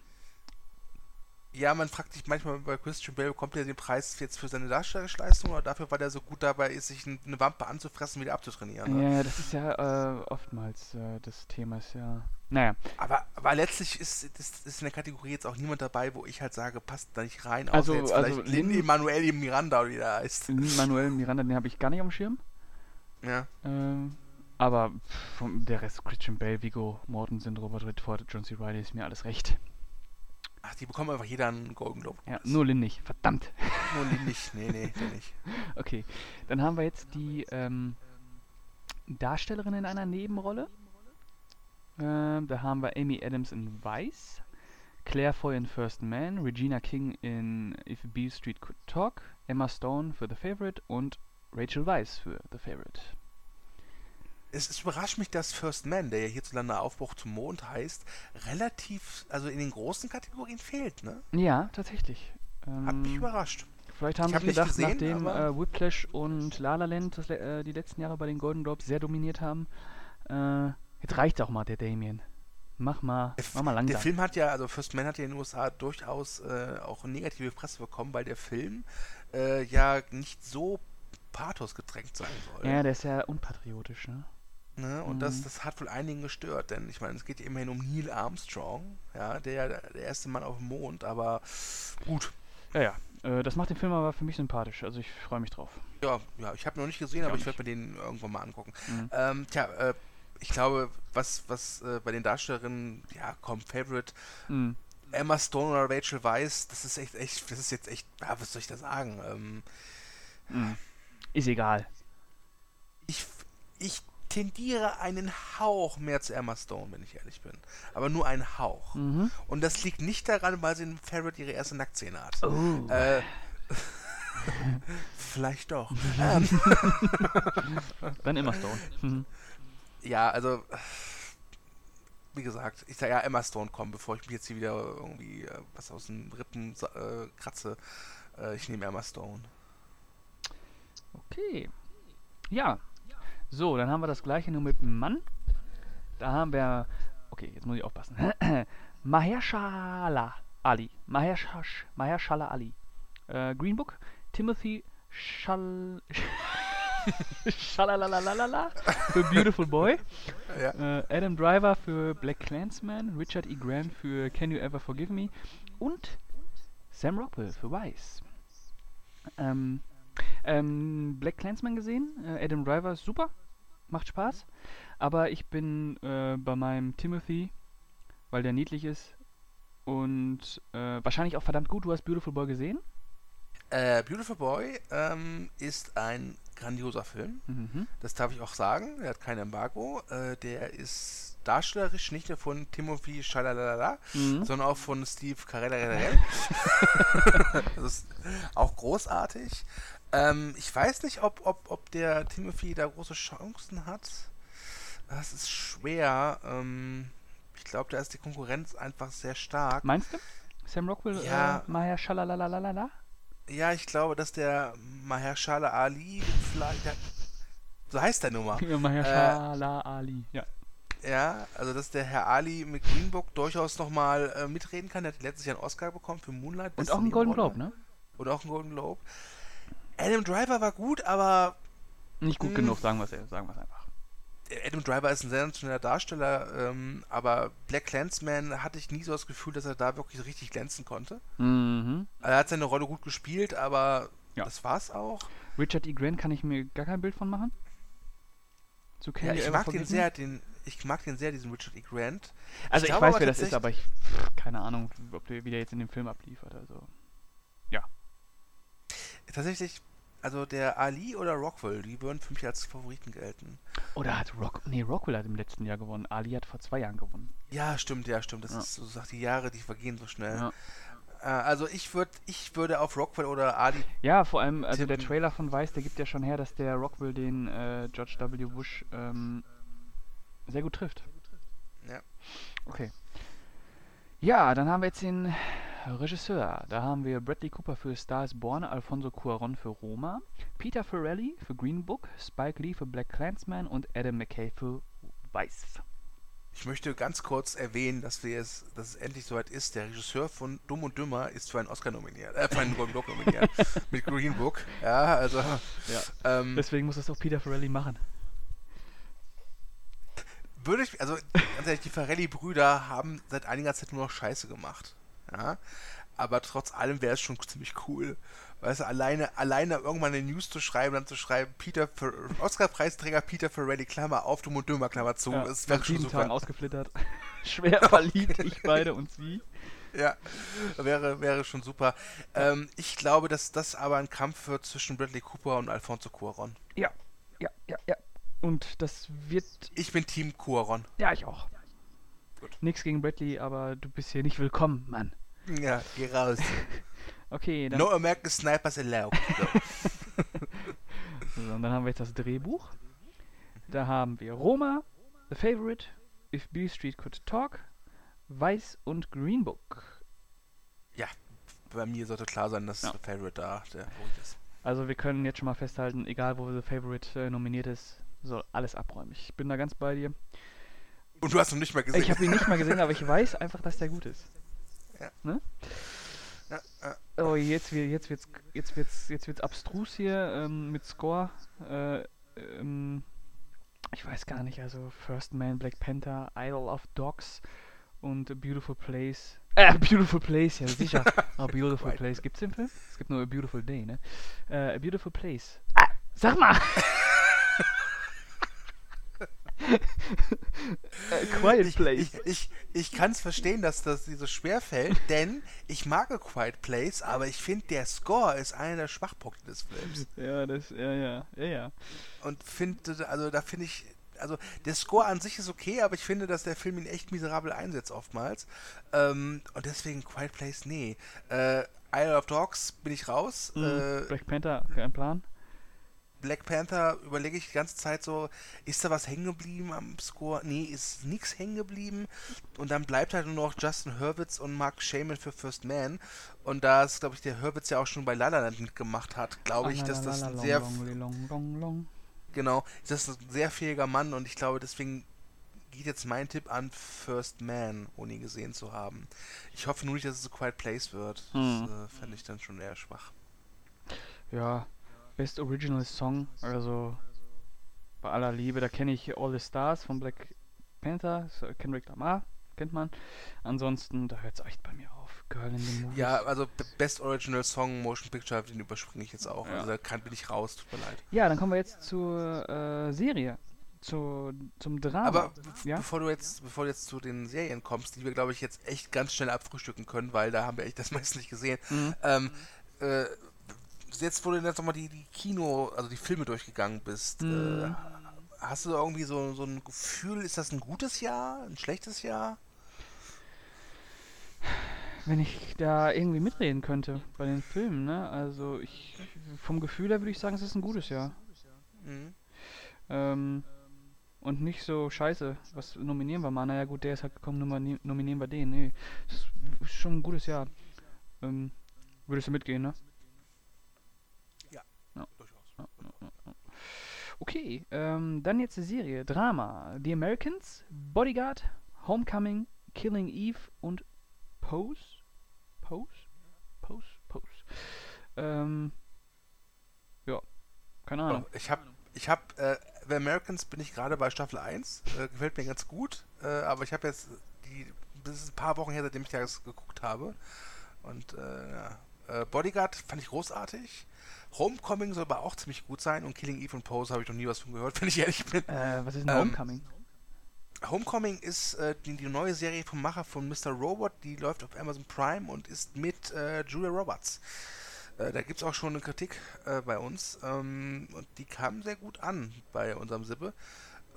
Speaker 1: Ja, man fragt sich manchmal bei Christian Bale, bekommt er den Preis jetzt für seine Darstellungsleistung oder dafür, weil er so gut dabei ist, sich eine Wampe anzufressen, wieder abzutrainieren. Ne?
Speaker 2: Ja, das ist ja äh, oftmals äh, das Thema, ist ja. Naja,
Speaker 1: Aber, aber letztlich ist, ist, ist in der Kategorie jetzt auch niemand dabei, wo ich halt sage, passt da nicht rein.
Speaker 2: Also-
Speaker 1: jetzt
Speaker 2: also
Speaker 1: vielleicht
Speaker 2: Lin-
Speaker 1: Lin Emanuel Miranda wie der heißt.
Speaker 2: Manuel Miranda, den habe ich gar nicht am Schirm.
Speaker 1: Ja.
Speaker 2: Ähm, aber der Rest, Christian Bale, Vigo Mortensen, Robert Redford, John C. Reilly, ist mir alles recht.
Speaker 1: Ach, die bekommen einfach jeder einen Golden Globe.
Speaker 2: Ja, nur Lin nicht. Verdammt.
Speaker 1: Nur Lin nicht. Nee, nee, der nicht.
Speaker 2: Okay, dann haben wir jetzt die ähm, Darstellerin in einer Nebenrolle. Ähm, da haben wir Amy Adams in Vice, Claire Foy in First Man, Regina King in If Beale Street Could Talk, Emma Stone für The Favorite und Rachel Weisz für The Favorite.
Speaker 1: Es, es überrascht mich, dass First Man, der ja hierzulande Aufbruch zum Mond heißt, relativ, also in den großen Kategorien fehlt, ne?
Speaker 2: Ja, tatsächlich.
Speaker 1: Hat mich
Speaker 2: Ähm,
Speaker 1: überrascht.
Speaker 2: Vielleicht haben
Speaker 1: Ich
Speaker 2: sie
Speaker 1: hab
Speaker 2: gedacht,
Speaker 1: gesehen,
Speaker 2: nachdem äh, Whiplash und La La Land das, äh, die letzten Jahre bei den Golden Globes sehr dominiert haben, äh, jetzt reicht auch mal der Damien. Mach mal,
Speaker 1: Der,
Speaker 2: mach mal langsam.
Speaker 1: der Film hat ja, also First Man hat ja in den USA durchaus äh, auch negative Presse bekommen, weil der Film äh, ja nicht so Pathos getränkt sein soll.
Speaker 2: Ja, der ist ja unpatriotisch, ne?
Speaker 1: Ne? Und das,
Speaker 2: Mhm.
Speaker 1: das hat wohl einigen gestört, denn ich meine, es geht ja immerhin um Neil Armstrong, ja, der ja der erste Mann auf dem Mond, aber gut.
Speaker 2: Ja, ja. Äh, das macht den Film aber für mich sympathisch. Also ich freue mich drauf.
Speaker 1: Ja, ja, ich habe noch nicht gesehen,
Speaker 2: Ich
Speaker 1: aber ich werde mir den irgendwann mal angucken.
Speaker 2: Mhm.
Speaker 1: Ähm, tja, äh, ich glaube, was, was äh, bei den Darstellerinnen, ja, komm, Favorite,
Speaker 2: Mhm.
Speaker 1: Emma Stone oder Rachel Weisz, das ist echt, echt, das ist jetzt echt, ja, was soll ich da sagen? Ähm,
Speaker 2: Mhm. Ist egal.
Speaker 1: ich, ich tendiere einen Hauch mehr zu Emma Stone, wenn ich ehrlich bin. Aber nur einen Hauch.
Speaker 2: Mhm.
Speaker 1: Und das liegt nicht daran, weil sie in Favorite ihre erste Nacktszene hat.
Speaker 2: Oh.
Speaker 1: Äh, vielleicht doch.
Speaker 2: Dann immer Stone. Mhm.
Speaker 1: ja, also, wie gesagt, ich sage ja Emma Stone kommen, bevor ich mich jetzt hier wieder irgendwie äh, was aus den Rippen äh, kratze. Äh, ich nehme Emma Stone.
Speaker 2: Okay. Ja. So, dann haben wir das gleiche nur mit dem Mann. Da haben wir. Okay, jetzt muss ich aufpassen. Mahershala Ali. Mahersh Mahershala Ali. Äh, Green Book. Timothy Schall. Schalalalala für Beautiful Boy.
Speaker 1: Ja.
Speaker 2: Äh, Adam Driver für Black Clansman. Richard E. Grant für Can You Ever Forgive Me. Und Sam Rockwell für Vice. Ähm, ähm, Black Clansman gesehen. Äh, Adam Driver ist super. Macht Spaß. Aber ich bin äh, bei meinem Timothy, weil der niedlich ist. Und äh, wahrscheinlich auch verdammt gut. Du hast Beautiful Boy gesehen?
Speaker 1: Äh, Beautiful Boy ähm, ist ein grandioser Film.
Speaker 2: Mhm.
Speaker 1: Das darf ich auch sagen. Er hat kein Embargo. Äh, der ist darstellerisch nicht nur von Timothy Schalalala,
Speaker 2: Mhm.
Speaker 1: sondern auch von Steve Carell. das ist auch großartig. Ähm, ich weiß nicht, ob, ob, ob der Timothy da große Chancen hat. Das ist schwer. Ähm, ich glaube, da ist die Konkurrenz einfach sehr stark.
Speaker 2: Meinst du? Sam Rockwell,
Speaker 1: Ja.
Speaker 2: äh, Maya Schalalalala?
Speaker 1: Ja, ich glaube, dass der Mahershala Ali vielleicht. Der, so heißt der Nummer.
Speaker 2: Ja, Mahershala Ali. Ja.
Speaker 1: Ja, also dass der Herr Ali mit Green Book durchaus nochmal äh, mitreden kann. Der hat letztes Jahr einen Oscar bekommen für Moonlight.
Speaker 2: Und
Speaker 1: beste
Speaker 2: auch einen Golden. Globe, ne?
Speaker 1: Und auch einen Golden Globe. Adam Driver war gut, aber
Speaker 2: Nicht gut
Speaker 1: Mm.
Speaker 2: genug, sagen wir es sagen wir's einfach.
Speaker 1: Adam Driver ist ein sensationeller Darsteller, ähm, aber Black Clansman hatte ich nie so das Gefühl, dass er da wirklich richtig glänzen konnte.
Speaker 2: Mhm.
Speaker 1: Er hat seine Rolle gut gespielt, aber
Speaker 2: Ja.
Speaker 1: das war's auch.
Speaker 2: Richard E. Grant kann ich mir gar kein Bild von machen. Zu
Speaker 1: Ja, ich mag den sehr, den, ich mag den sehr, diesen Richard E. Grant.
Speaker 2: Also ich,
Speaker 1: glaube
Speaker 2: weiß, wer das ist, aber ich keine Ahnung, ob der wieder jetzt in dem Film abliefert. Also
Speaker 1: Tatsächlich, also der Ali oder Rockwell, die würden für mich als Favoriten gelten.
Speaker 2: oder hat Rock, nee Rockwell hat im letzten Jahr gewonnen. Ali hat vor zwei Jahren gewonnen.
Speaker 1: Ja, stimmt, ja, stimmt. Das
Speaker 2: Ja.
Speaker 1: ist so, sagt die Jahre, die vergehen so schnell.
Speaker 2: Ja.
Speaker 1: Äh, also ich würde ich würde auf Rockwell oder Ali.
Speaker 2: Ja, vor allem, also
Speaker 1: tippen.
Speaker 2: der Trailer von Weiß, der gibt ja schon her, dass der Rockwell den äh, George W. Bush ähm, sehr gut trifft.
Speaker 1: Ja.
Speaker 2: Okay. Ja, dann haben wir jetzt den Regisseur. Da haben wir Bradley Cooper für Star is Born, Alfonso Cuaron für Roma, Peter Farrelly für Green Book, Spike Lee für Black Clansman und Adam McKay für Weiß.
Speaker 1: Ich möchte ganz kurz erwähnen, dass wir es, dass es endlich soweit ist. Der Regisseur von Dumm und Dümmer ist für einen Oscar nominiert, äh, für einen Golden Globe nominiert mit Green Book. Ja, also
Speaker 2: Ja.
Speaker 1: ähm,
Speaker 2: Deswegen muss das auch Peter Farrelly machen.
Speaker 1: würde ich, also ganz ehrlich, die Farelli-Brüder haben seit einiger Zeit nur noch Scheiße gemacht. Ja, aber trotz allem wäre es schon ziemlich cool. Weißt du, alleine, alleine irgendwann eine News zu schreiben, dann zu schreiben, Peter, Fer- Oscar-Preisträger Peter Farrelly, Klammer auf, dumm und dümmer, Klammer zu.
Speaker 2: Ja,
Speaker 1: das wäre schon super.
Speaker 2: Tagen ausgeflittert. Schwer verliebt, ich beide und sie.
Speaker 1: Ja, wäre, wäre schon super. Ähm, ich glaube, dass das aber ein Kampf wird zwischen Bradley Cooper und Alfonso Cuaron.
Speaker 2: Ja, ja, ja, ja. Und das wird.
Speaker 1: Ich bin Team Cuaron.
Speaker 2: Ja, ich auch.
Speaker 1: Gut.
Speaker 2: Nix gegen Bradley, aber du bist hier nicht willkommen, Mann.
Speaker 1: Ja, geh raus.
Speaker 2: Okay, dann,
Speaker 1: No American Snipers allowed. So.
Speaker 2: und dann haben wir jetzt das Drehbuch. Da haben wir Roma, The Favorite, If Beale Street Could Talk, Weiß und Green Book.
Speaker 1: Bei mir sollte klar sein, dass
Speaker 2: Ja.
Speaker 1: der Favorite da der ruhig ist.
Speaker 2: Also wir können jetzt schon mal festhalten, egal wo The Favorite äh, nominiert ist, soll alles abräumen. Ich bin da ganz bei dir.
Speaker 1: Und du hast noch nicht mal gesehen.
Speaker 2: Ich habe ihn nicht mal gesehen, aber ich weiß einfach, dass der gut ist.
Speaker 1: Ja.
Speaker 2: Ne?
Speaker 1: ja, ja.
Speaker 2: Oh, jetzt, wird- jetzt wird's, jetzt wird's, jetzt wird's abstrus hier ähm, mit Score. Äh, ähm, ich weiß gar nicht, also First Man, Black Panther, Isle of Dogs und A Beautiful Place. Äh, A Beautiful Place, ja sicher. A Beautiful. Place. Gibt's den Film? Es gibt nur A Beautiful Day, ne? Äh, A Beautiful Place. Ah, sag mal! Quiet
Speaker 1: Ich,
Speaker 2: Place.
Speaker 1: ich, ich, ich kann es verstehen, dass das dir so schwer fällt, denn ich mag A Quiet Place, aber ich finde, der Score ist einer der Schwachpunkte des Films.
Speaker 2: Ja, das, ja, ja, ja, ja.
Speaker 1: Und finde, also da finde ich, also der Score an sich ist okay, aber ich finde, dass der Film ihn echt miserabel einsetzt oftmals. Ähm, und deswegen Quiet Place, nee. Äh, Isle of Dogs bin ich raus.
Speaker 2: Mhm.
Speaker 1: Äh,
Speaker 2: Black Panther, kein Plan.
Speaker 1: Black Panther überlege ich die ganze Zeit so, ist da was hängen geblieben am Score? Nee, ist nichts hängen geblieben. Und dann bleibt halt nur noch Justin Hurwitz und Mark Shaman für First Man. Und da ist, glaube ich, der Hurwitz ja auch schon bei La La Land mitgemacht hat, glaube ich, dass das ein sehr, genau, das ist ein sehr fähiger Mann und ich glaube, deswegen geht jetzt mein Tipp an First Man, ohne ihn gesehen zu haben. Ich hoffe nur nicht, dass es so Quiet Place wird.
Speaker 2: Hm.
Speaker 1: Das äh, fände ich dann schon eher schwach.
Speaker 2: Ja, Best Original Song, also bei aller Liebe, da kenne ich All the Stars von Black Panther, Kendrick Lamar, kennt man. Ansonsten, da hört es echt bei mir auf. Girl in the Movies.
Speaker 1: Ja, also Best Original Song, Motion Picture, den überspringe ich jetzt auch.
Speaker 2: Ja.
Speaker 1: Also da kann, bin ich raus, tut mir leid.
Speaker 2: Ja, dann kommen wir jetzt zur äh, Serie, zu, zum Drama.
Speaker 1: Aber
Speaker 2: ja?
Speaker 1: bevor du jetzt, bevor du jetzt zu den Serien kommst, die wir, glaube ich, jetzt echt ganz schnell abfrühstücken können, weil da haben wir echt das meiste nicht gesehen.
Speaker 2: Mhm.
Speaker 1: Ähm, äh, jetzt, wo du jetzt nochmal die, die Kino, also die Filme durchgegangen bist,
Speaker 2: Mhm.
Speaker 1: äh, hast du irgendwie so, so ein Gefühl, ist das ein gutes Jahr, ein schlechtes Jahr?
Speaker 2: Wenn ich da irgendwie mitreden könnte bei den Filmen, ne? Also ich vom Gefühl her würde ich sagen, es ist ein gutes Jahr.
Speaker 1: Mhm.
Speaker 2: Ähm, und nicht so scheiße, was nominieren wir mal? Naja gut, der ist halt gekommen, nomini nominieren wir den. Nee, das ist schon ein gutes Jahr. Ähm, würdest du mitgehen, ne?
Speaker 1: Durchaus.
Speaker 2: Ja, ja, ja, ja. Okay, ähm, dann jetzt die Serie. Drama. The Americans, Bodyguard, Homecoming, Killing Eve und Pose? Pose? Pose? Pose. Ähm, ja, keine Ahnung.
Speaker 1: Oh, ich habe, ich habe, äh, The Americans bin ich gerade bei Staffel 1, äh, gefällt mir ganz gut, äh, aber ich habe jetzt die, das ist ein paar Wochen her, seitdem ich das geguckt habe. Und äh, ja. äh, Bodyguard fand ich großartig. Homecoming soll aber auch ziemlich gut sein und Killing Eve und Pose habe ich noch nie was von gehört, wenn ich ehrlich bin.
Speaker 2: Äh, was ist denn
Speaker 1: ähm,
Speaker 2: Homecoming?
Speaker 1: Homecoming ist äh, die, die neue Serie vom Macher von Mr. Robot, die läuft auf Amazon Prime und ist mit äh, Julia Roberts. Äh, da gibt es auch schon eine Kritik äh, bei uns ähm, und die kam sehr gut an bei unserem Sippe.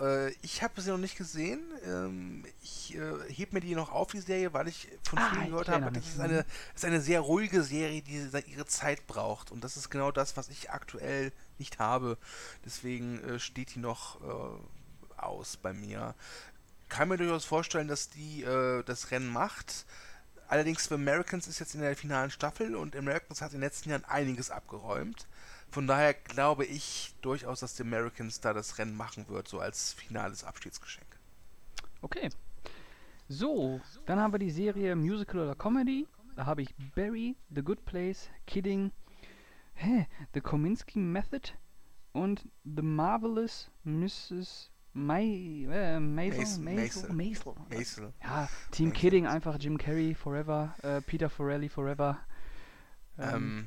Speaker 1: Äh, ich habe sie noch nicht gesehen. Ähm, ich äh, heb mir die noch auf, die Serie, weil ich von
Speaker 2: Ah,
Speaker 1: vielen
Speaker 2: ich
Speaker 1: gehört habe, das ist eine, ist eine sehr ruhige Serie, die ihre Zeit braucht. Und das ist genau das, was ich aktuell nicht habe. Deswegen äh, steht die noch äh, aus bei mir. Kann mir durchaus vorstellen, dass die äh, das Rennen macht. Allerdings für Americans ist jetzt in der finalen Staffel und Americans hat in den letzten Jahren einiges abgeräumt. Von daher glaube ich durchaus, dass die Americans da das Rennen machen wird, so als finales Abschiedsgeschenk.
Speaker 2: Okay. So, dann haben wir die Serie Musical oder Comedy. Da habe ich Barry, The Good Place, Kidding, hä, The Kominsky Method und The Marvelous Mrs. May, äh, Maisel,
Speaker 1: Maisel,
Speaker 2: Maisel, Maisel. Ja, Team. Kidding, einfach Jim Carrey Forever, äh, Peter Forelli Forever.
Speaker 1: Ähm,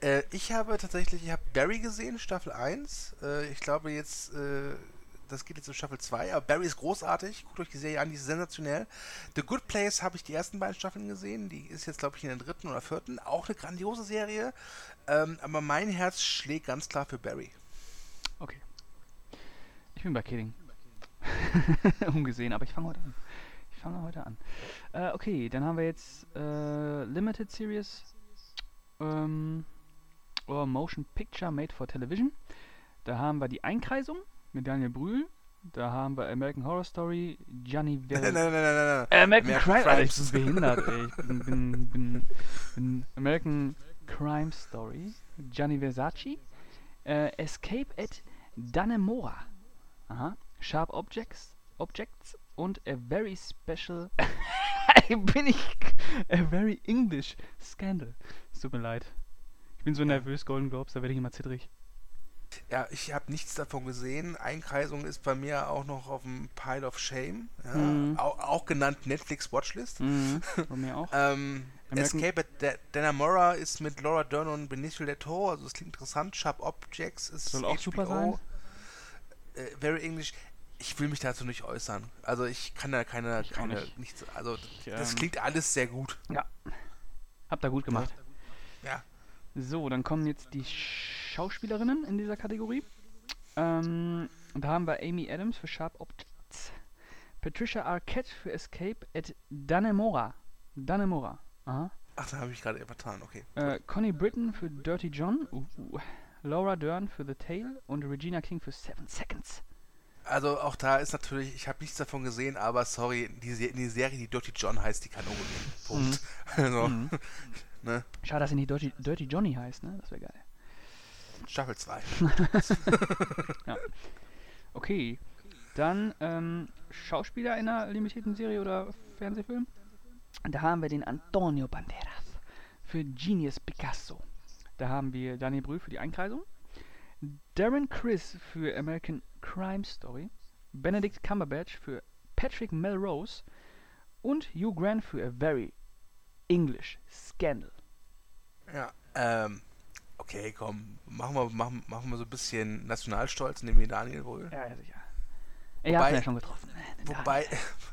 Speaker 1: äh, ich habe tatsächlich, ich habe Barry gesehen, Staffel 1. Äh, ich glaube jetzt, äh, das geht jetzt in Staffel 2, aber Barry ist großartig. Guckt euch die Serie an, die ist sensationell. The Good Place habe ich die ersten beiden Staffeln gesehen. Die ist jetzt, glaube ich, in der dritten oder vierten. Auch eine grandiose Serie. Ähm, aber mein Herz schlägt ganz klar für Barry.
Speaker 2: Okay. Ich bin bei Kidding. Ungesehen, aber ich fange heute an. Ich fange heute an. Äh, okay, dann haben wir jetzt äh, Limited Series. Ähm, or Motion Picture Made for Television. Da haben wir die Einkreisung mit Daniel Brühl. Da haben wir American Horror Story, Gianni
Speaker 1: nein, nein, nein, nein, nein, nein.
Speaker 2: American, Crime, Alter, ich bin behindert, ey. Ich bin, bin, bin, bin American Crime Story, Gianni Versace, äh, Escape at Dannemora, aha, Sharp Objects, Objects und A Very Special, bin ich, A Very English Scandal. Es tut mir leid. Ich bin so nervös, Golden Globes, da werde ich immer zittrig.
Speaker 1: Ja, ich habe nichts davon gesehen. Einkreisung ist bei mir auch noch auf dem Pile of Shame. Ja,
Speaker 2: Mhm.
Speaker 1: auch, auch genannt Netflix Watchlist.
Speaker 2: Mhm, bei mir auch.
Speaker 1: Ähm, Escape at Dannemora ist mit Laura Dern und Benicio del Toro, also es klingt interessant. Sharp Objects ist
Speaker 2: Soll auch super sein.
Speaker 1: Äh, Very English. Ich will mich dazu nicht äußern. Also ich kann da keine,
Speaker 2: Ich
Speaker 1: keine
Speaker 2: nicht.
Speaker 1: nichts. Also
Speaker 2: Ich,
Speaker 1: das
Speaker 2: ähm,
Speaker 1: klingt alles sehr gut.
Speaker 2: Habt ihr gut gemacht.
Speaker 1: Ja.
Speaker 2: So, dann kommen jetzt die Schauspielerinnen in dieser Kategorie. Ähm, da haben wir Amy Adams für Sharp Objects, Patricia Arquette für Escape at Dannemora. Dannemora. Aha.
Speaker 1: Ach, da habe ich gerade vertan. Okay.
Speaker 2: Äh, Connie Britton für Dirty John. Uh, uh. Laura Dern für The Tale und Regina King für Seven Seconds.
Speaker 1: Also auch da ist natürlich, ich habe nichts davon gesehen, aber sorry, die, Se- die Serie, die Dirty John heißt, die kann nur gewinnen. Punkt. Also,
Speaker 2: Mhm.
Speaker 1: ne?
Speaker 2: Schade, dass sie nicht Dirty, Dirty Johnny heißt, ne? Das wäre geil.
Speaker 1: Staffel 2.
Speaker 2: Okay. Dann ähm, Schauspieler in einer limitierten Serie oder Fernsehfilm. Da haben wir den Antonio Banderas für Genius Picasso. Da haben wir Daniel Brühl für die Einkreisung. Darren Chris für American Crime Story. Benedict Cumberbatch für Patrick Melrose. Und Hugh Grant für A Very English Scandal.
Speaker 1: Ja, ähm, okay, komm, machen wir, machen, machen wir so ein bisschen Nationalstolz, nehmen wir Daniel wohl.
Speaker 2: Ja, ja, sicher. Er
Speaker 1: Wobei-
Speaker 2: ihn ja schon getroffen. Der
Speaker 1: Wobei,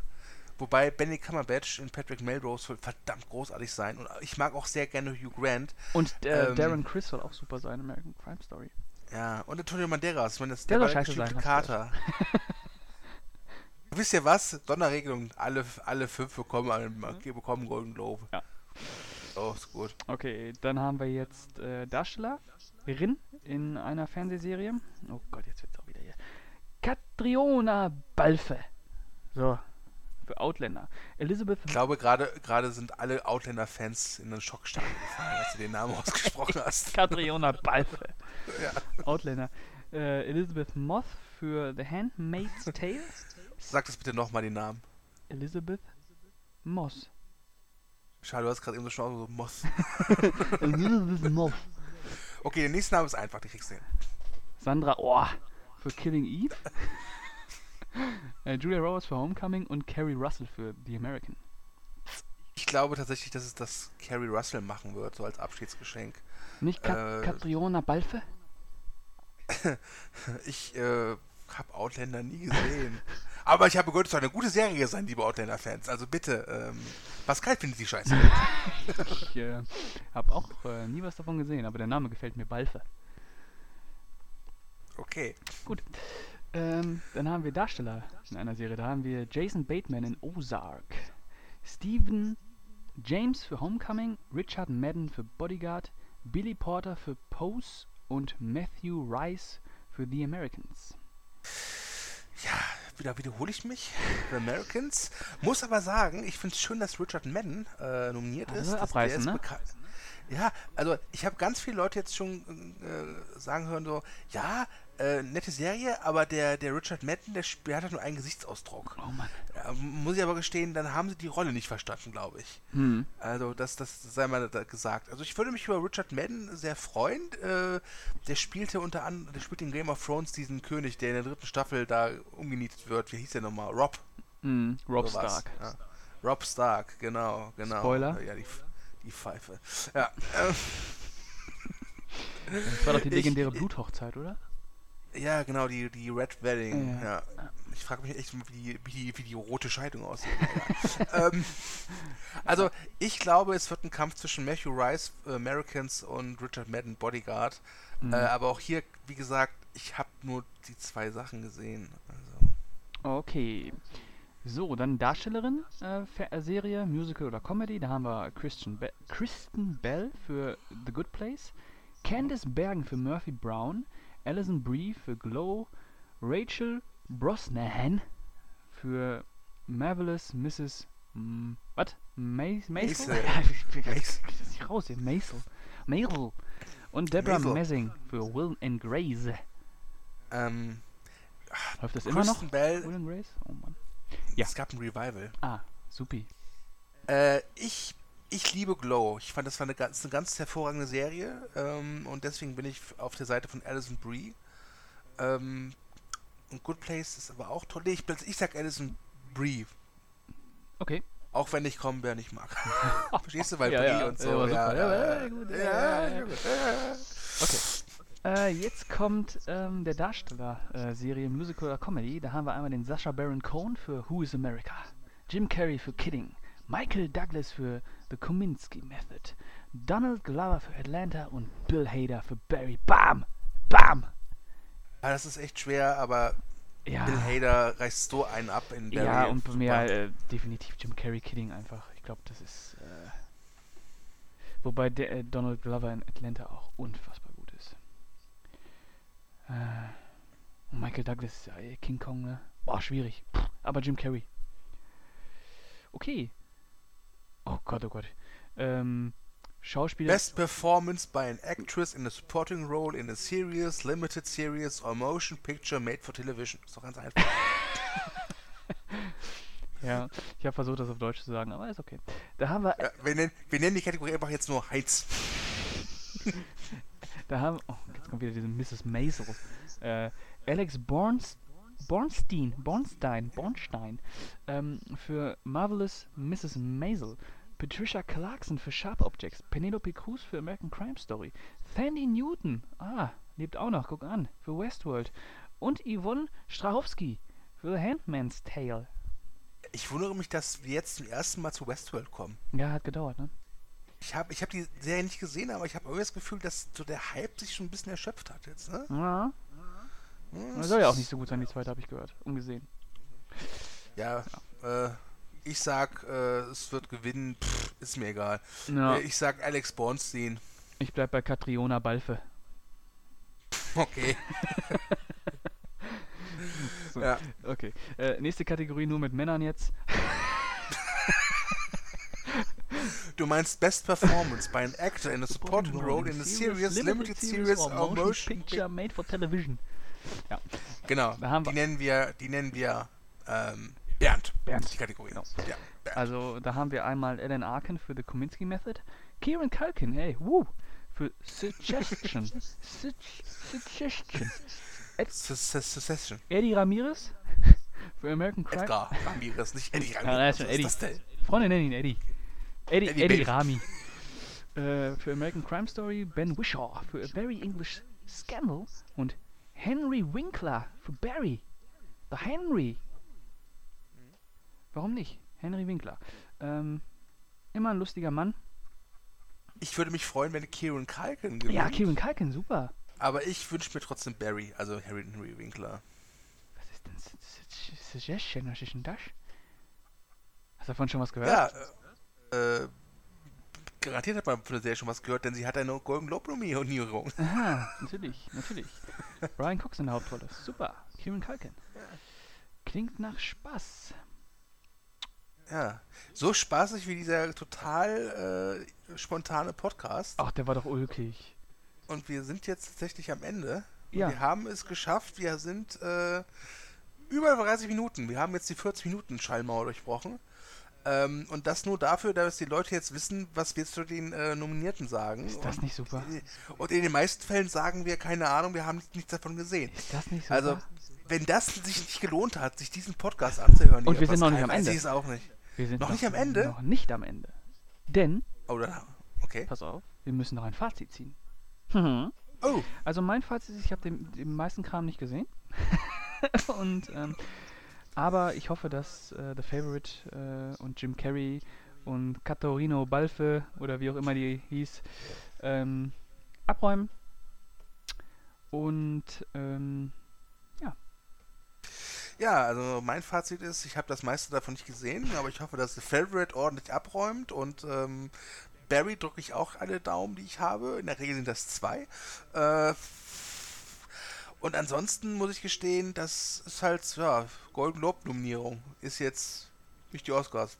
Speaker 1: wobei Benny Cumberbatch und Patrick Melrose soll verdammt großartig sein und ich mag auch sehr gerne Hugh Grant.
Speaker 2: Und äh,
Speaker 1: ähm,
Speaker 2: Darren Chris soll auch super sein, American Crime Story.
Speaker 1: Ja, und Antonio Banderas, ich meine, das
Speaker 2: Der
Speaker 1: der war
Speaker 2: scheiße sein,
Speaker 1: Kater. Wisst ihr was? Sonderregelung, alle, alle fünf bekommen, einen, bekommen Golden Globe.
Speaker 2: Ja.
Speaker 1: Oh, ist gut.
Speaker 2: Okay, dann haben wir jetzt äh, Darstellerin in einer Fernsehserie. Oh Gott, jetzt wird's auch wieder hier. Katriona Balfe. So, für Outlander. Elizabeth
Speaker 1: Ich glaube, gerade gerade sind alle Outlander-Fans in den Schockstarre gefallen, als du den Namen ausgesprochen hast.
Speaker 2: Katriona Balfe.
Speaker 1: Ja.
Speaker 2: Outlander. Äh, Elizabeth Moth für The Handmaid's Tale.
Speaker 1: Sag das bitte nochmal den Namen.
Speaker 2: Elizabeth Moss.
Speaker 1: Schade, du hast gerade eben so schon so Moss.
Speaker 2: Elizabeth Moth.
Speaker 1: Okay, der nächste Name ist einfach, die kriegst du hin.
Speaker 2: Sandra Oh für Killing Eve. äh, Julia Roberts für Homecoming und Carrie Russell für The American.
Speaker 1: Ich glaube tatsächlich, dass es das Carrie Russell machen wird, so als Abschiedsgeschenk.
Speaker 2: Nicht Kat
Speaker 1: Äh,
Speaker 2: Katriona Balfe?
Speaker 1: Ich äh, habe Outlander nie gesehen. Aber ich habe gehört, es soll eine gute Serie sein, liebe Outlander-Fans. Also bitte, ähm, Pascal findet die scheiße.
Speaker 2: Ich äh, habe auch äh, nie was davon gesehen, aber der Name gefällt mir Balfe.
Speaker 1: Okay.
Speaker 2: Ähm, dann haben wir Darsteller in einer Serie. Da haben wir Jason Bateman in Ozark, Stephen James für Homecoming, Richard Madden für Bodyguard, Billy Porter für Pose und Matthew Rice für The Americans.
Speaker 1: Ja, wieder wiederhole ich mich. The Americans. Muss aber sagen, ich finde es schön, dass Richard Madden äh, nominiert
Speaker 2: Also
Speaker 1: ist.
Speaker 2: abreißen,
Speaker 1: der
Speaker 2: ne?
Speaker 1: bekannt- Ja, also ich habe ganz viele Leute jetzt schon äh, sagen hören so, ja, äh, nette Serie, aber der, der Richard Madden, der, der hat halt nur einen Gesichtsausdruck.
Speaker 2: Oh Mann.
Speaker 1: Ja, muss ich aber gestehen, dann haben sie die Rolle nicht verstanden, glaube ich.
Speaker 2: Hm.
Speaker 1: Also das, das sei mal gesagt. Also ich würde mich über Richard Madden sehr freuen. Äh, der spielte unter anderem, der spielt in Game of Thrones diesen König, der in der dritten Staffel da umgenietet wird. Wie hieß der nochmal? Rob.
Speaker 2: Hm. Rob
Speaker 1: sowas.
Speaker 2: Stark.
Speaker 1: Ja. Rob Stark, genau, genau.
Speaker 2: Spoiler?
Speaker 1: Ja, die, die Pfeife. Ja, ähm,
Speaker 2: Das war doch die
Speaker 1: Ich-
Speaker 2: legendäre Bluthochzeit, oder?
Speaker 1: ja genau, die, die Red Wedding.
Speaker 2: Ja.
Speaker 1: Ja. Ich frage mich echt, wie die, wie die, wie die rote Scheidung aussieht. ähm, also, ich glaube, es wird ein Kampf zwischen Matthew Rice, äh, Americans und Richard Madden, Bodyguard.
Speaker 2: Mhm.
Speaker 1: Äh, aber auch hier, wie gesagt, ich habe nur die zwei Sachen gesehen. Also,
Speaker 2: Okay. So, dann Darstellerin, äh, äh, Serie, Musical oder Comedy. Da haben wir Christian Be Kristen Bell für The Good Place, Candice Bergen für Murphy Brown, Alison Brie für Glow, Rachel Brosnahan für Marvelous Mrs. M was? Maisel?
Speaker 1: Maisel.
Speaker 2: Ich das nicht raus hier. Maisel. Maisel. Und Deborah
Speaker 1: Maisel.
Speaker 2: Messing für Will and Grace.
Speaker 1: ähm,
Speaker 2: Läuft das immer noch?
Speaker 1: Kristen Bell,
Speaker 2: Will and Grace? Oh Mann. Ja.
Speaker 1: es gab ein Revival.
Speaker 2: Ah, supi.
Speaker 1: Äh, ich, ich liebe Glow. Ich fand, das war eine ganz, eine ganz hervorragende Serie. Ähm, und deswegen bin ich auf der Seite von Alison Brie. Ähm, und Good Place ist aber auch toll. Nee, ich, ich sag Alison Brie.
Speaker 2: Okay.
Speaker 1: Auch wenn ich Cromwell nicht mag. Verstehst du? Weil
Speaker 2: Ja,
Speaker 1: Brie
Speaker 2: ja,
Speaker 1: und so. Ja, ja,
Speaker 2: gut,
Speaker 1: ja,
Speaker 2: ja. Okay. Äh, jetzt kommt ähm, der Darsteller äh, Serie Musical oder Comedy. Da haben wir einmal den Sacha Baron Cohen für Who is America, Jim Carrey für Kidding, Michael Douglas für The Kominsky Method, Donald Glover für Atlanta und Bill Hader für Barry. Bam! Bam!
Speaker 1: Ah, das ist echt schwer, aber
Speaker 2: Ja,
Speaker 1: Bill Hader reißt so einen ab in Barry.
Speaker 2: ja und bei mir äh, definitiv Jim Carrey Kidding einfach. Ich glaube, das ist. Äh, wobei der äh, Donald Glover in Atlanta auch unfassbar gut ist. Äh, und Michael Douglas, ja, äh, King Kong, ne? Boah, schwierig. Aber Jim Carrey. Okay. Oh Gott, oh Gott. Ähm, Schauspieler.
Speaker 1: Best performance by an actress in a supporting role in a series, limited series or motion picture made for television. Ist doch ganz einfach.
Speaker 2: Ja, ich habe versucht, das auf Deutsch zu sagen, aber ist okay. Da haben wir
Speaker 1: Ja, wir, nennen, wir nennen die Kategorie einfach jetzt nur Heinz.
Speaker 2: Da haben. Oh, jetzt kommt wieder diese Mrs. Maisel. Äh, Alex Borns, Bornstein, Bornstein, Bornstein ähm, für Marvelous Mrs. Maisel. Patricia Clarkson für Sharp Objects. Penelope Cruz für American Crime Story. Sandy Newton, ah, lebt auch noch, guck an, für Westworld. Und Yvonne Strahowski für The Handmaid's Tale.
Speaker 1: Ich wundere mich, dass wir jetzt zum ersten Mal zu Westworld kommen.
Speaker 2: Ja, hat gedauert, ne?
Speaker 1: Ich habe ich hab die Serie nicht gesehen, aber ich habe irgendwie das Gefühl, dass so der Hype sich schon ein bisschen erschöpft hat jetzt. Ne?
Speaker 2: Ja, das soll ja auch nicht so gut sein, die zweite habe ich gehört, ungesehen.
Speaker 1: Ja, äh, ich sag, äh, es wird gewinnen, pff, ist mir egal.
Speaker 2: Ja,
Speaker 1: Äh, Ich sag Alex Bornstein.
Speaker 2: ich bleib bei Katriona Balfe.
Speaker 1: Okay.
Speaker 2: So.
Speaker 1: Ja.
Speaker 2: Okay. Äh, nächste Kategorie nur mit Männern jetzt.
Speaker 1: Du meinst Best Performance by an actor in a supporting role in a series, limited series or motion
Speaker 2: picture made for television.
Speaker 1: Genau,
Speaker 2: Da haben
Speaker 1: die nennen wir, die nennen wir ähm, Bernd.
Speaker 2: Bernd.
Speaker 1: Die Kategorie.
Speaker 2: Genau.
Speaker 1: Ja, Bernd.
Speaker 2: Also da haben wir einmal Alan Arkin für The Kominsky Method, Kieran Culkin, hey, woo, für Suggestion, Sug- Suggestion. Eddie Ramirez für American Crime.
Speaker 1: Edgar Ramirez, nicht Eddie
Speaker 2: Ja,
Speaker 1: Ramirez.
Speaker 2: das ist schon
Speaker 1: Was
Speaker 2: Eddie.
Speaker 1: das denn?
Speaker 2: Freunde nennen ihn Eddie. Eddie,
Speaker 1: Eddie
Speaker 2: Eddie. Rami. Äh, für American Crime Story Ben Wishaw für A Very English Scandal und Henry Winkler für Barry. The Henry. Warum nicht? Henry Winkler. Ähm, immer ein lustiger Mann.
Speaker 1: Ich würde mich freuen, wenn Kieran Culkin gewinnt.
Speaker 2: Ja, Kieran Culkin, super.
Speaker 1: Aber ich wünsche mir trotzdem Barry, also Harry Henry Winkler.
Speaker 2: Suggestion, was ist denn das? Hast du davon schon was gehört?
Speaker 1: Ja, äh, garantiert hat man von der Serie schon was gehört, denn sie hat eine Golden Globe Nominierung.
Speaker 2: Aha, natürlich, natürlich. Brian Cox in der Hauptrolle. Super. Kieran Culkin. Klingt nach Spaß.
Speaker 1: Ja, so spaßig wie dieser total äh, spontane Podcast.
Speaker 2: Ach, der war doch ulkig.
Speaker 1: Und wir sind jetzt tatsächlich am Ende.
Speaker 2: Ja.
Speaker 1: Wir haben es geschafft. Wir sind äh, über 30 Minuten. Wir haben jetzt die 40 Minuten Schallmauer durchbrochen. Ähm, und das nur dafür, dass die Leute jetzt wissen, was wir zu den äh, Nominierten sagen.
Speaker 2: Ist das
Speaker 1: und,
Speaker 2: nicht super?
Speaker 1: Und in den meisten Fällen sagen wir, keine Ahnung, wir haben nichts davon gesehen.
Speaker 2: Ist das nicht super?
Speaker 1: Also, wenn das sich nicht gelohnt hat, sich diesen Podcast anzuhören,
Speaker 2: Und wir sind noch nicht am Ende.
Speaker 1: Ich es auch nicht.
Speaker 2: Wir sind
Speaker 1: noch nicht am Ende?
Speaker 2: Noch nicht am Ende. Denn,
Speaker 1: Oder? Okay.
Speaker 2: pass auf, wir müssen noch ein Fazit ziehen. Mhm.
Speaker 1: Oh,
Speaker 2: Also mein Fazit ist, ich habe den, den meisten Kram nicht gesehen. und ähm, aber ich hoffe, dass äh, The Favorite äh, und Jim Carrey und Catorino Balfe oder wie auch immer die hieß, ähm, abräumen. Und ähm,
Speaker 1: Ja, also mein Fazit ist, ich habe das meiste davon nicht gesehen, aber ich hoffe, dass The Favorite ordentlich abräumt und ähm, Barry drücke ich auch alle Daumen, die ich habe. In der Regel sind das zwei. Äh, und ansonsten muss ich gestehen, das ist halt, ja, Golden Globe-Nominierung. Ist jetzt nicht die Oscars.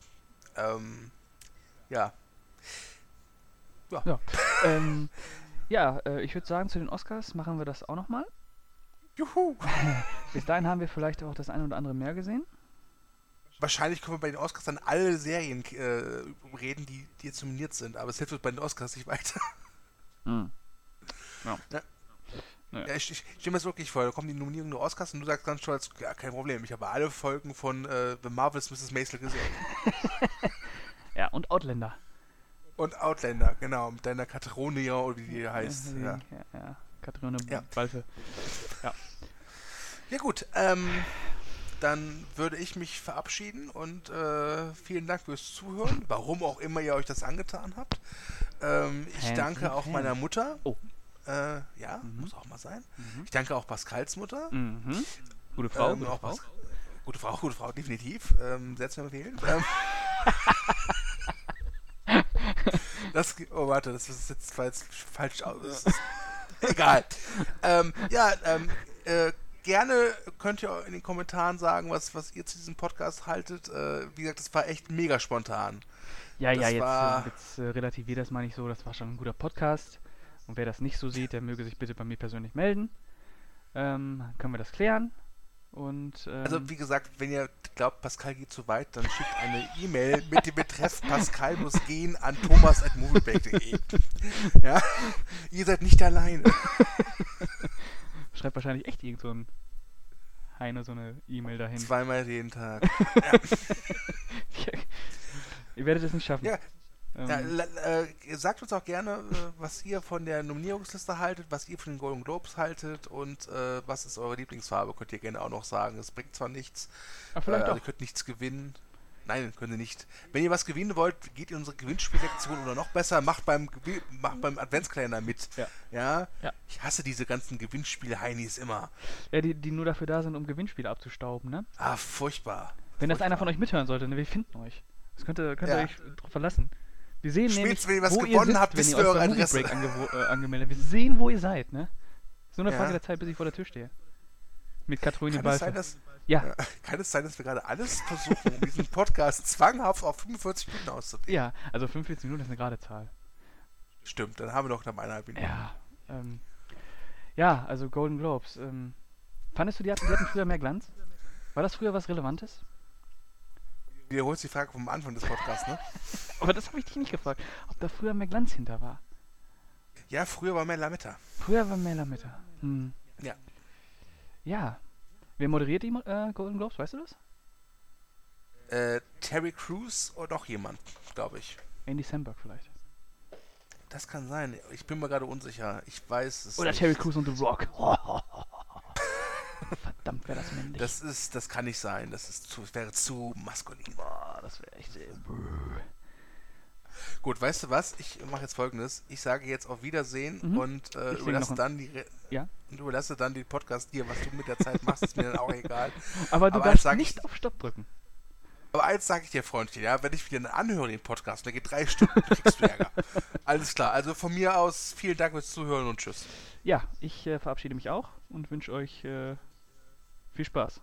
Speaker 1: Ähm, ja.
Speaker 2: ja, ähm, ja äh, ich würde sagen, zu den Oscars machen wir das auch nochmal.
Speaker 1: Juhu!
Speaker 2: Bis dahin haben wir vielleicht auch das eine oder andere mehr gesehen.
Speaker 1: Wahrscheinlich können wir bei den Oscars dann alle Serien äh, reden, die, die jetzt nominiert sind, aber es hilft uns bei den Oscars nicht weiter.
Speaker 2: Mhm.
Speaker 1: Ja, ich, ich stelle mir das wirklich vor, da kommen die Nominierungen der Oscars und du sagst ganz stolz, ja, kein Problem, ich habe alle Folgen von äh, The Marvelous Mrs. Maisel gesehen.
Speaker 2: Ja, und Outlander.
Speaker 1: Und Outlander, genau, mit deiner Kateronia oder wie die heißt. Ja,
Speaker 2: ja, ja. Katharina
Speaker 1: Ja.
Speaker 2: Balfe.
Speaker 1: ja gut, ähm, dann würde ich mich verabschieden und äh, vielen Dank fürs Zuhören, warum auch immer ihr euch das angetan habt. Ähm, ich danke auch meiner Mutter.
Speaker 2: Oh.
Speaker 1: Äh, ja,
Speaker 2: Mhm.
Speaker 1: muss auch mal sein.
Speaker 2: Mhm.
Speaker 1: Ich danke auch Pascals Mutter.
Speaker 2: Mhm. Gute Frau,
Speaker 1: Ähm,
Speaker 2: gute
Speaker 1: auch
Speaker 2: Frau.
Speaker 1: Pas- Gute Frau, gute Frau, definitiv. Ähm, sehr zu empfehlen. Ähm, das, oh, warte, das ist jetzt, jetzt falsch aus. Egal. Ähm, ja, ähm, äh, gerne könnt ihr in den Kommentaren sagen, was, was ihr zu diesem Podcast haltet. Äh, wie gesagt, das war echt mega spontan.
Speaker 2: Ja, ja,
Speaker 1: Das
Speaker 2: jetzt,
Speaker 1: war-
Speaker 2: äh, jetzt äh, relativiert das mal nicht so. Das war schon ein guter Podcast. Und wer das nicht so sieht, der möge sich bitte bei mir persönlich melden. Ähm, können wir das klären. Und ähm,
Speaker 1: Also, wie gesagt, wenn ihr glaubt, Pascal geht zu weit, dann schickt eine E-Mail mit dem Betreff Pascal muss gehen an thomas.moviebreak.de. Ja, ihr seid nicht alleine.
Speaker 2: schreibt wahrscheinlich echt irgend so ein Heine so eine E-Mail dahin.
Speaker 1: Zweimal jeden Tag.
Speaker 2: Ihr werdet es nicht schaffen.
Speaker 1: Ja,
Speaker 2: Ähm,
Speaker 1: Ja, äh, sagt uns auch gerne, äh, was ihr von der Nominierungsliste haltet, was ihr von den Golden Globes haltet und äh, was ist eure Lieblingsfarbe, könnt ihr gerne auch noch sagen. Es bringt zwar nichts,
Speaker 2: aber
Speaker 1: äh,
Speaker 2: vielleicht
Speaker 1: also
Speaker 2: doch.
Speaker 1: ihr könnt nichts gewinnen. Nein, können ihr nicht. Wenn ihr was gewinnen wollt, geht in unsere Gewinnspiellektion oder noch besser, macht beim, macht beim Adventskalender mit.
Speaker 2: Ja.
Speaker 1: ja.
Speaker 2: Ja.
Speaker 1: Ich hasse diese ganzen Gewinnspiel-Heinis immer.
Speaker 2: Ja, die, die nur dafür da sind, um Gewinnspiele abzustauben, ne?
Speaker 1: Ah, furchtbar.
Speaker 2: Wenn das einer
Speaker 1: Furchtbar.
Speaker 2: von euch mithören sollte, ne, wir finden euch. Das könnt ihr, könnt ihr
Speaker 1: Ja.
Speaker 2: euch drauf verlassen. Wir sehen
Speaker 1: Spätestens,
Speaker 2: nämlich,
Speaker 1: wenn ihr was
Speaker 2: wo
Speaker 1: gewonnen
Speaker 2: ihr sitzt,
Speaker 1: habt,
Speaker 2: wenn
Speaker 1: wisst
Speaker 2: ihr
Speaker 1: eure Adresse.
Speaker 2: Break angewo- äh, angemeldet Wir sehen, wo ihr seid, ne? Ist nur eine. Frage der Zeit, bis ich vor der Tür stehe. Mit Katharine
Speaker 1: Kann es, sein, dass,
Speaker 2: Ja,
Speaker 1: ja, kann es sein, dass wir gerade alles versuchen, um diesen Podcast zwanghaft auf 45 Minuten auszudehnen?
Speaker 2: ja, also 45 Minuten ist eine gerade Zahl.
Speaker 1: Stimmt, dann haben wir noch knapp eineinhalb Minuten.
Speaker 2: Ja, ähm, ja, also Golden Globes. Ähm, fandest du, die hatten, die hatten früher mehr Glanz? War das früher was Relevantes?
Speaker 1: Wiederholst die Frage vom Anfang des Podcasts, ne?
Speaker 2: Aber das habe ich dich nicht gefragt, ob da früher mehr Glanz hinter war.
Speaker 1: Ja, früher war mehr Lametta.
Speaker 2: Früher war mehr Lametta. Hm.
Speaker 1: Ja.
Speaker 2: Ja. Wer moderiert die äh, Golden Globes, weißt du das?
Speaker 1: Äh, Terry Crews oder noch jemand, glaube ich.
Speaker 2: Andy Samberg vielleicht.
Speaker 1: Das kann sein. Ich bin mir gerade unsicher. Ich weiß es
Speaker 2: Oder
Speaker 1: nicht.
Speaker 2: Terry Crews und The Rock. Verdammt, wäre das männlich.
Speaker 1: Das ist, das kann nicht sein. Das ist zu, wäre zu maskulin.
Speaker 2: Boah, das wäre echt. Äh.
Speaker 1: Gut, weißt du was? Ich mache jetzt folgendes. Ich sage jetzt auf Wiedersehen
Speaker 2: Mhm.
Speaker 1: und äh, überlasse dann die Re
Speaker 2: Ja?
Speaker 1: und überlasse dann den Podcast dir. Was du mit der Zeit machst, ist mir dann auch egal.
Speaker 2: Aber du
Speaker 1: Aber
Speaker 2: darfst
Speaker 1: ich-
Speaker 2: nicht auf Stopp drücken.
Speaker 1: Aber eins sage ich dir, Freundchen, ja, wenn ich wieder anhöre den Podcast, der geht drei Stunden, kriegst du Ärger. Alles klar. Also von mir aus vielen Dank fürs Zuhören und tschüss.
Speaker 2: Ja, ich äh, verabschiede mich auch und wünsche euch äh, viel Spaß.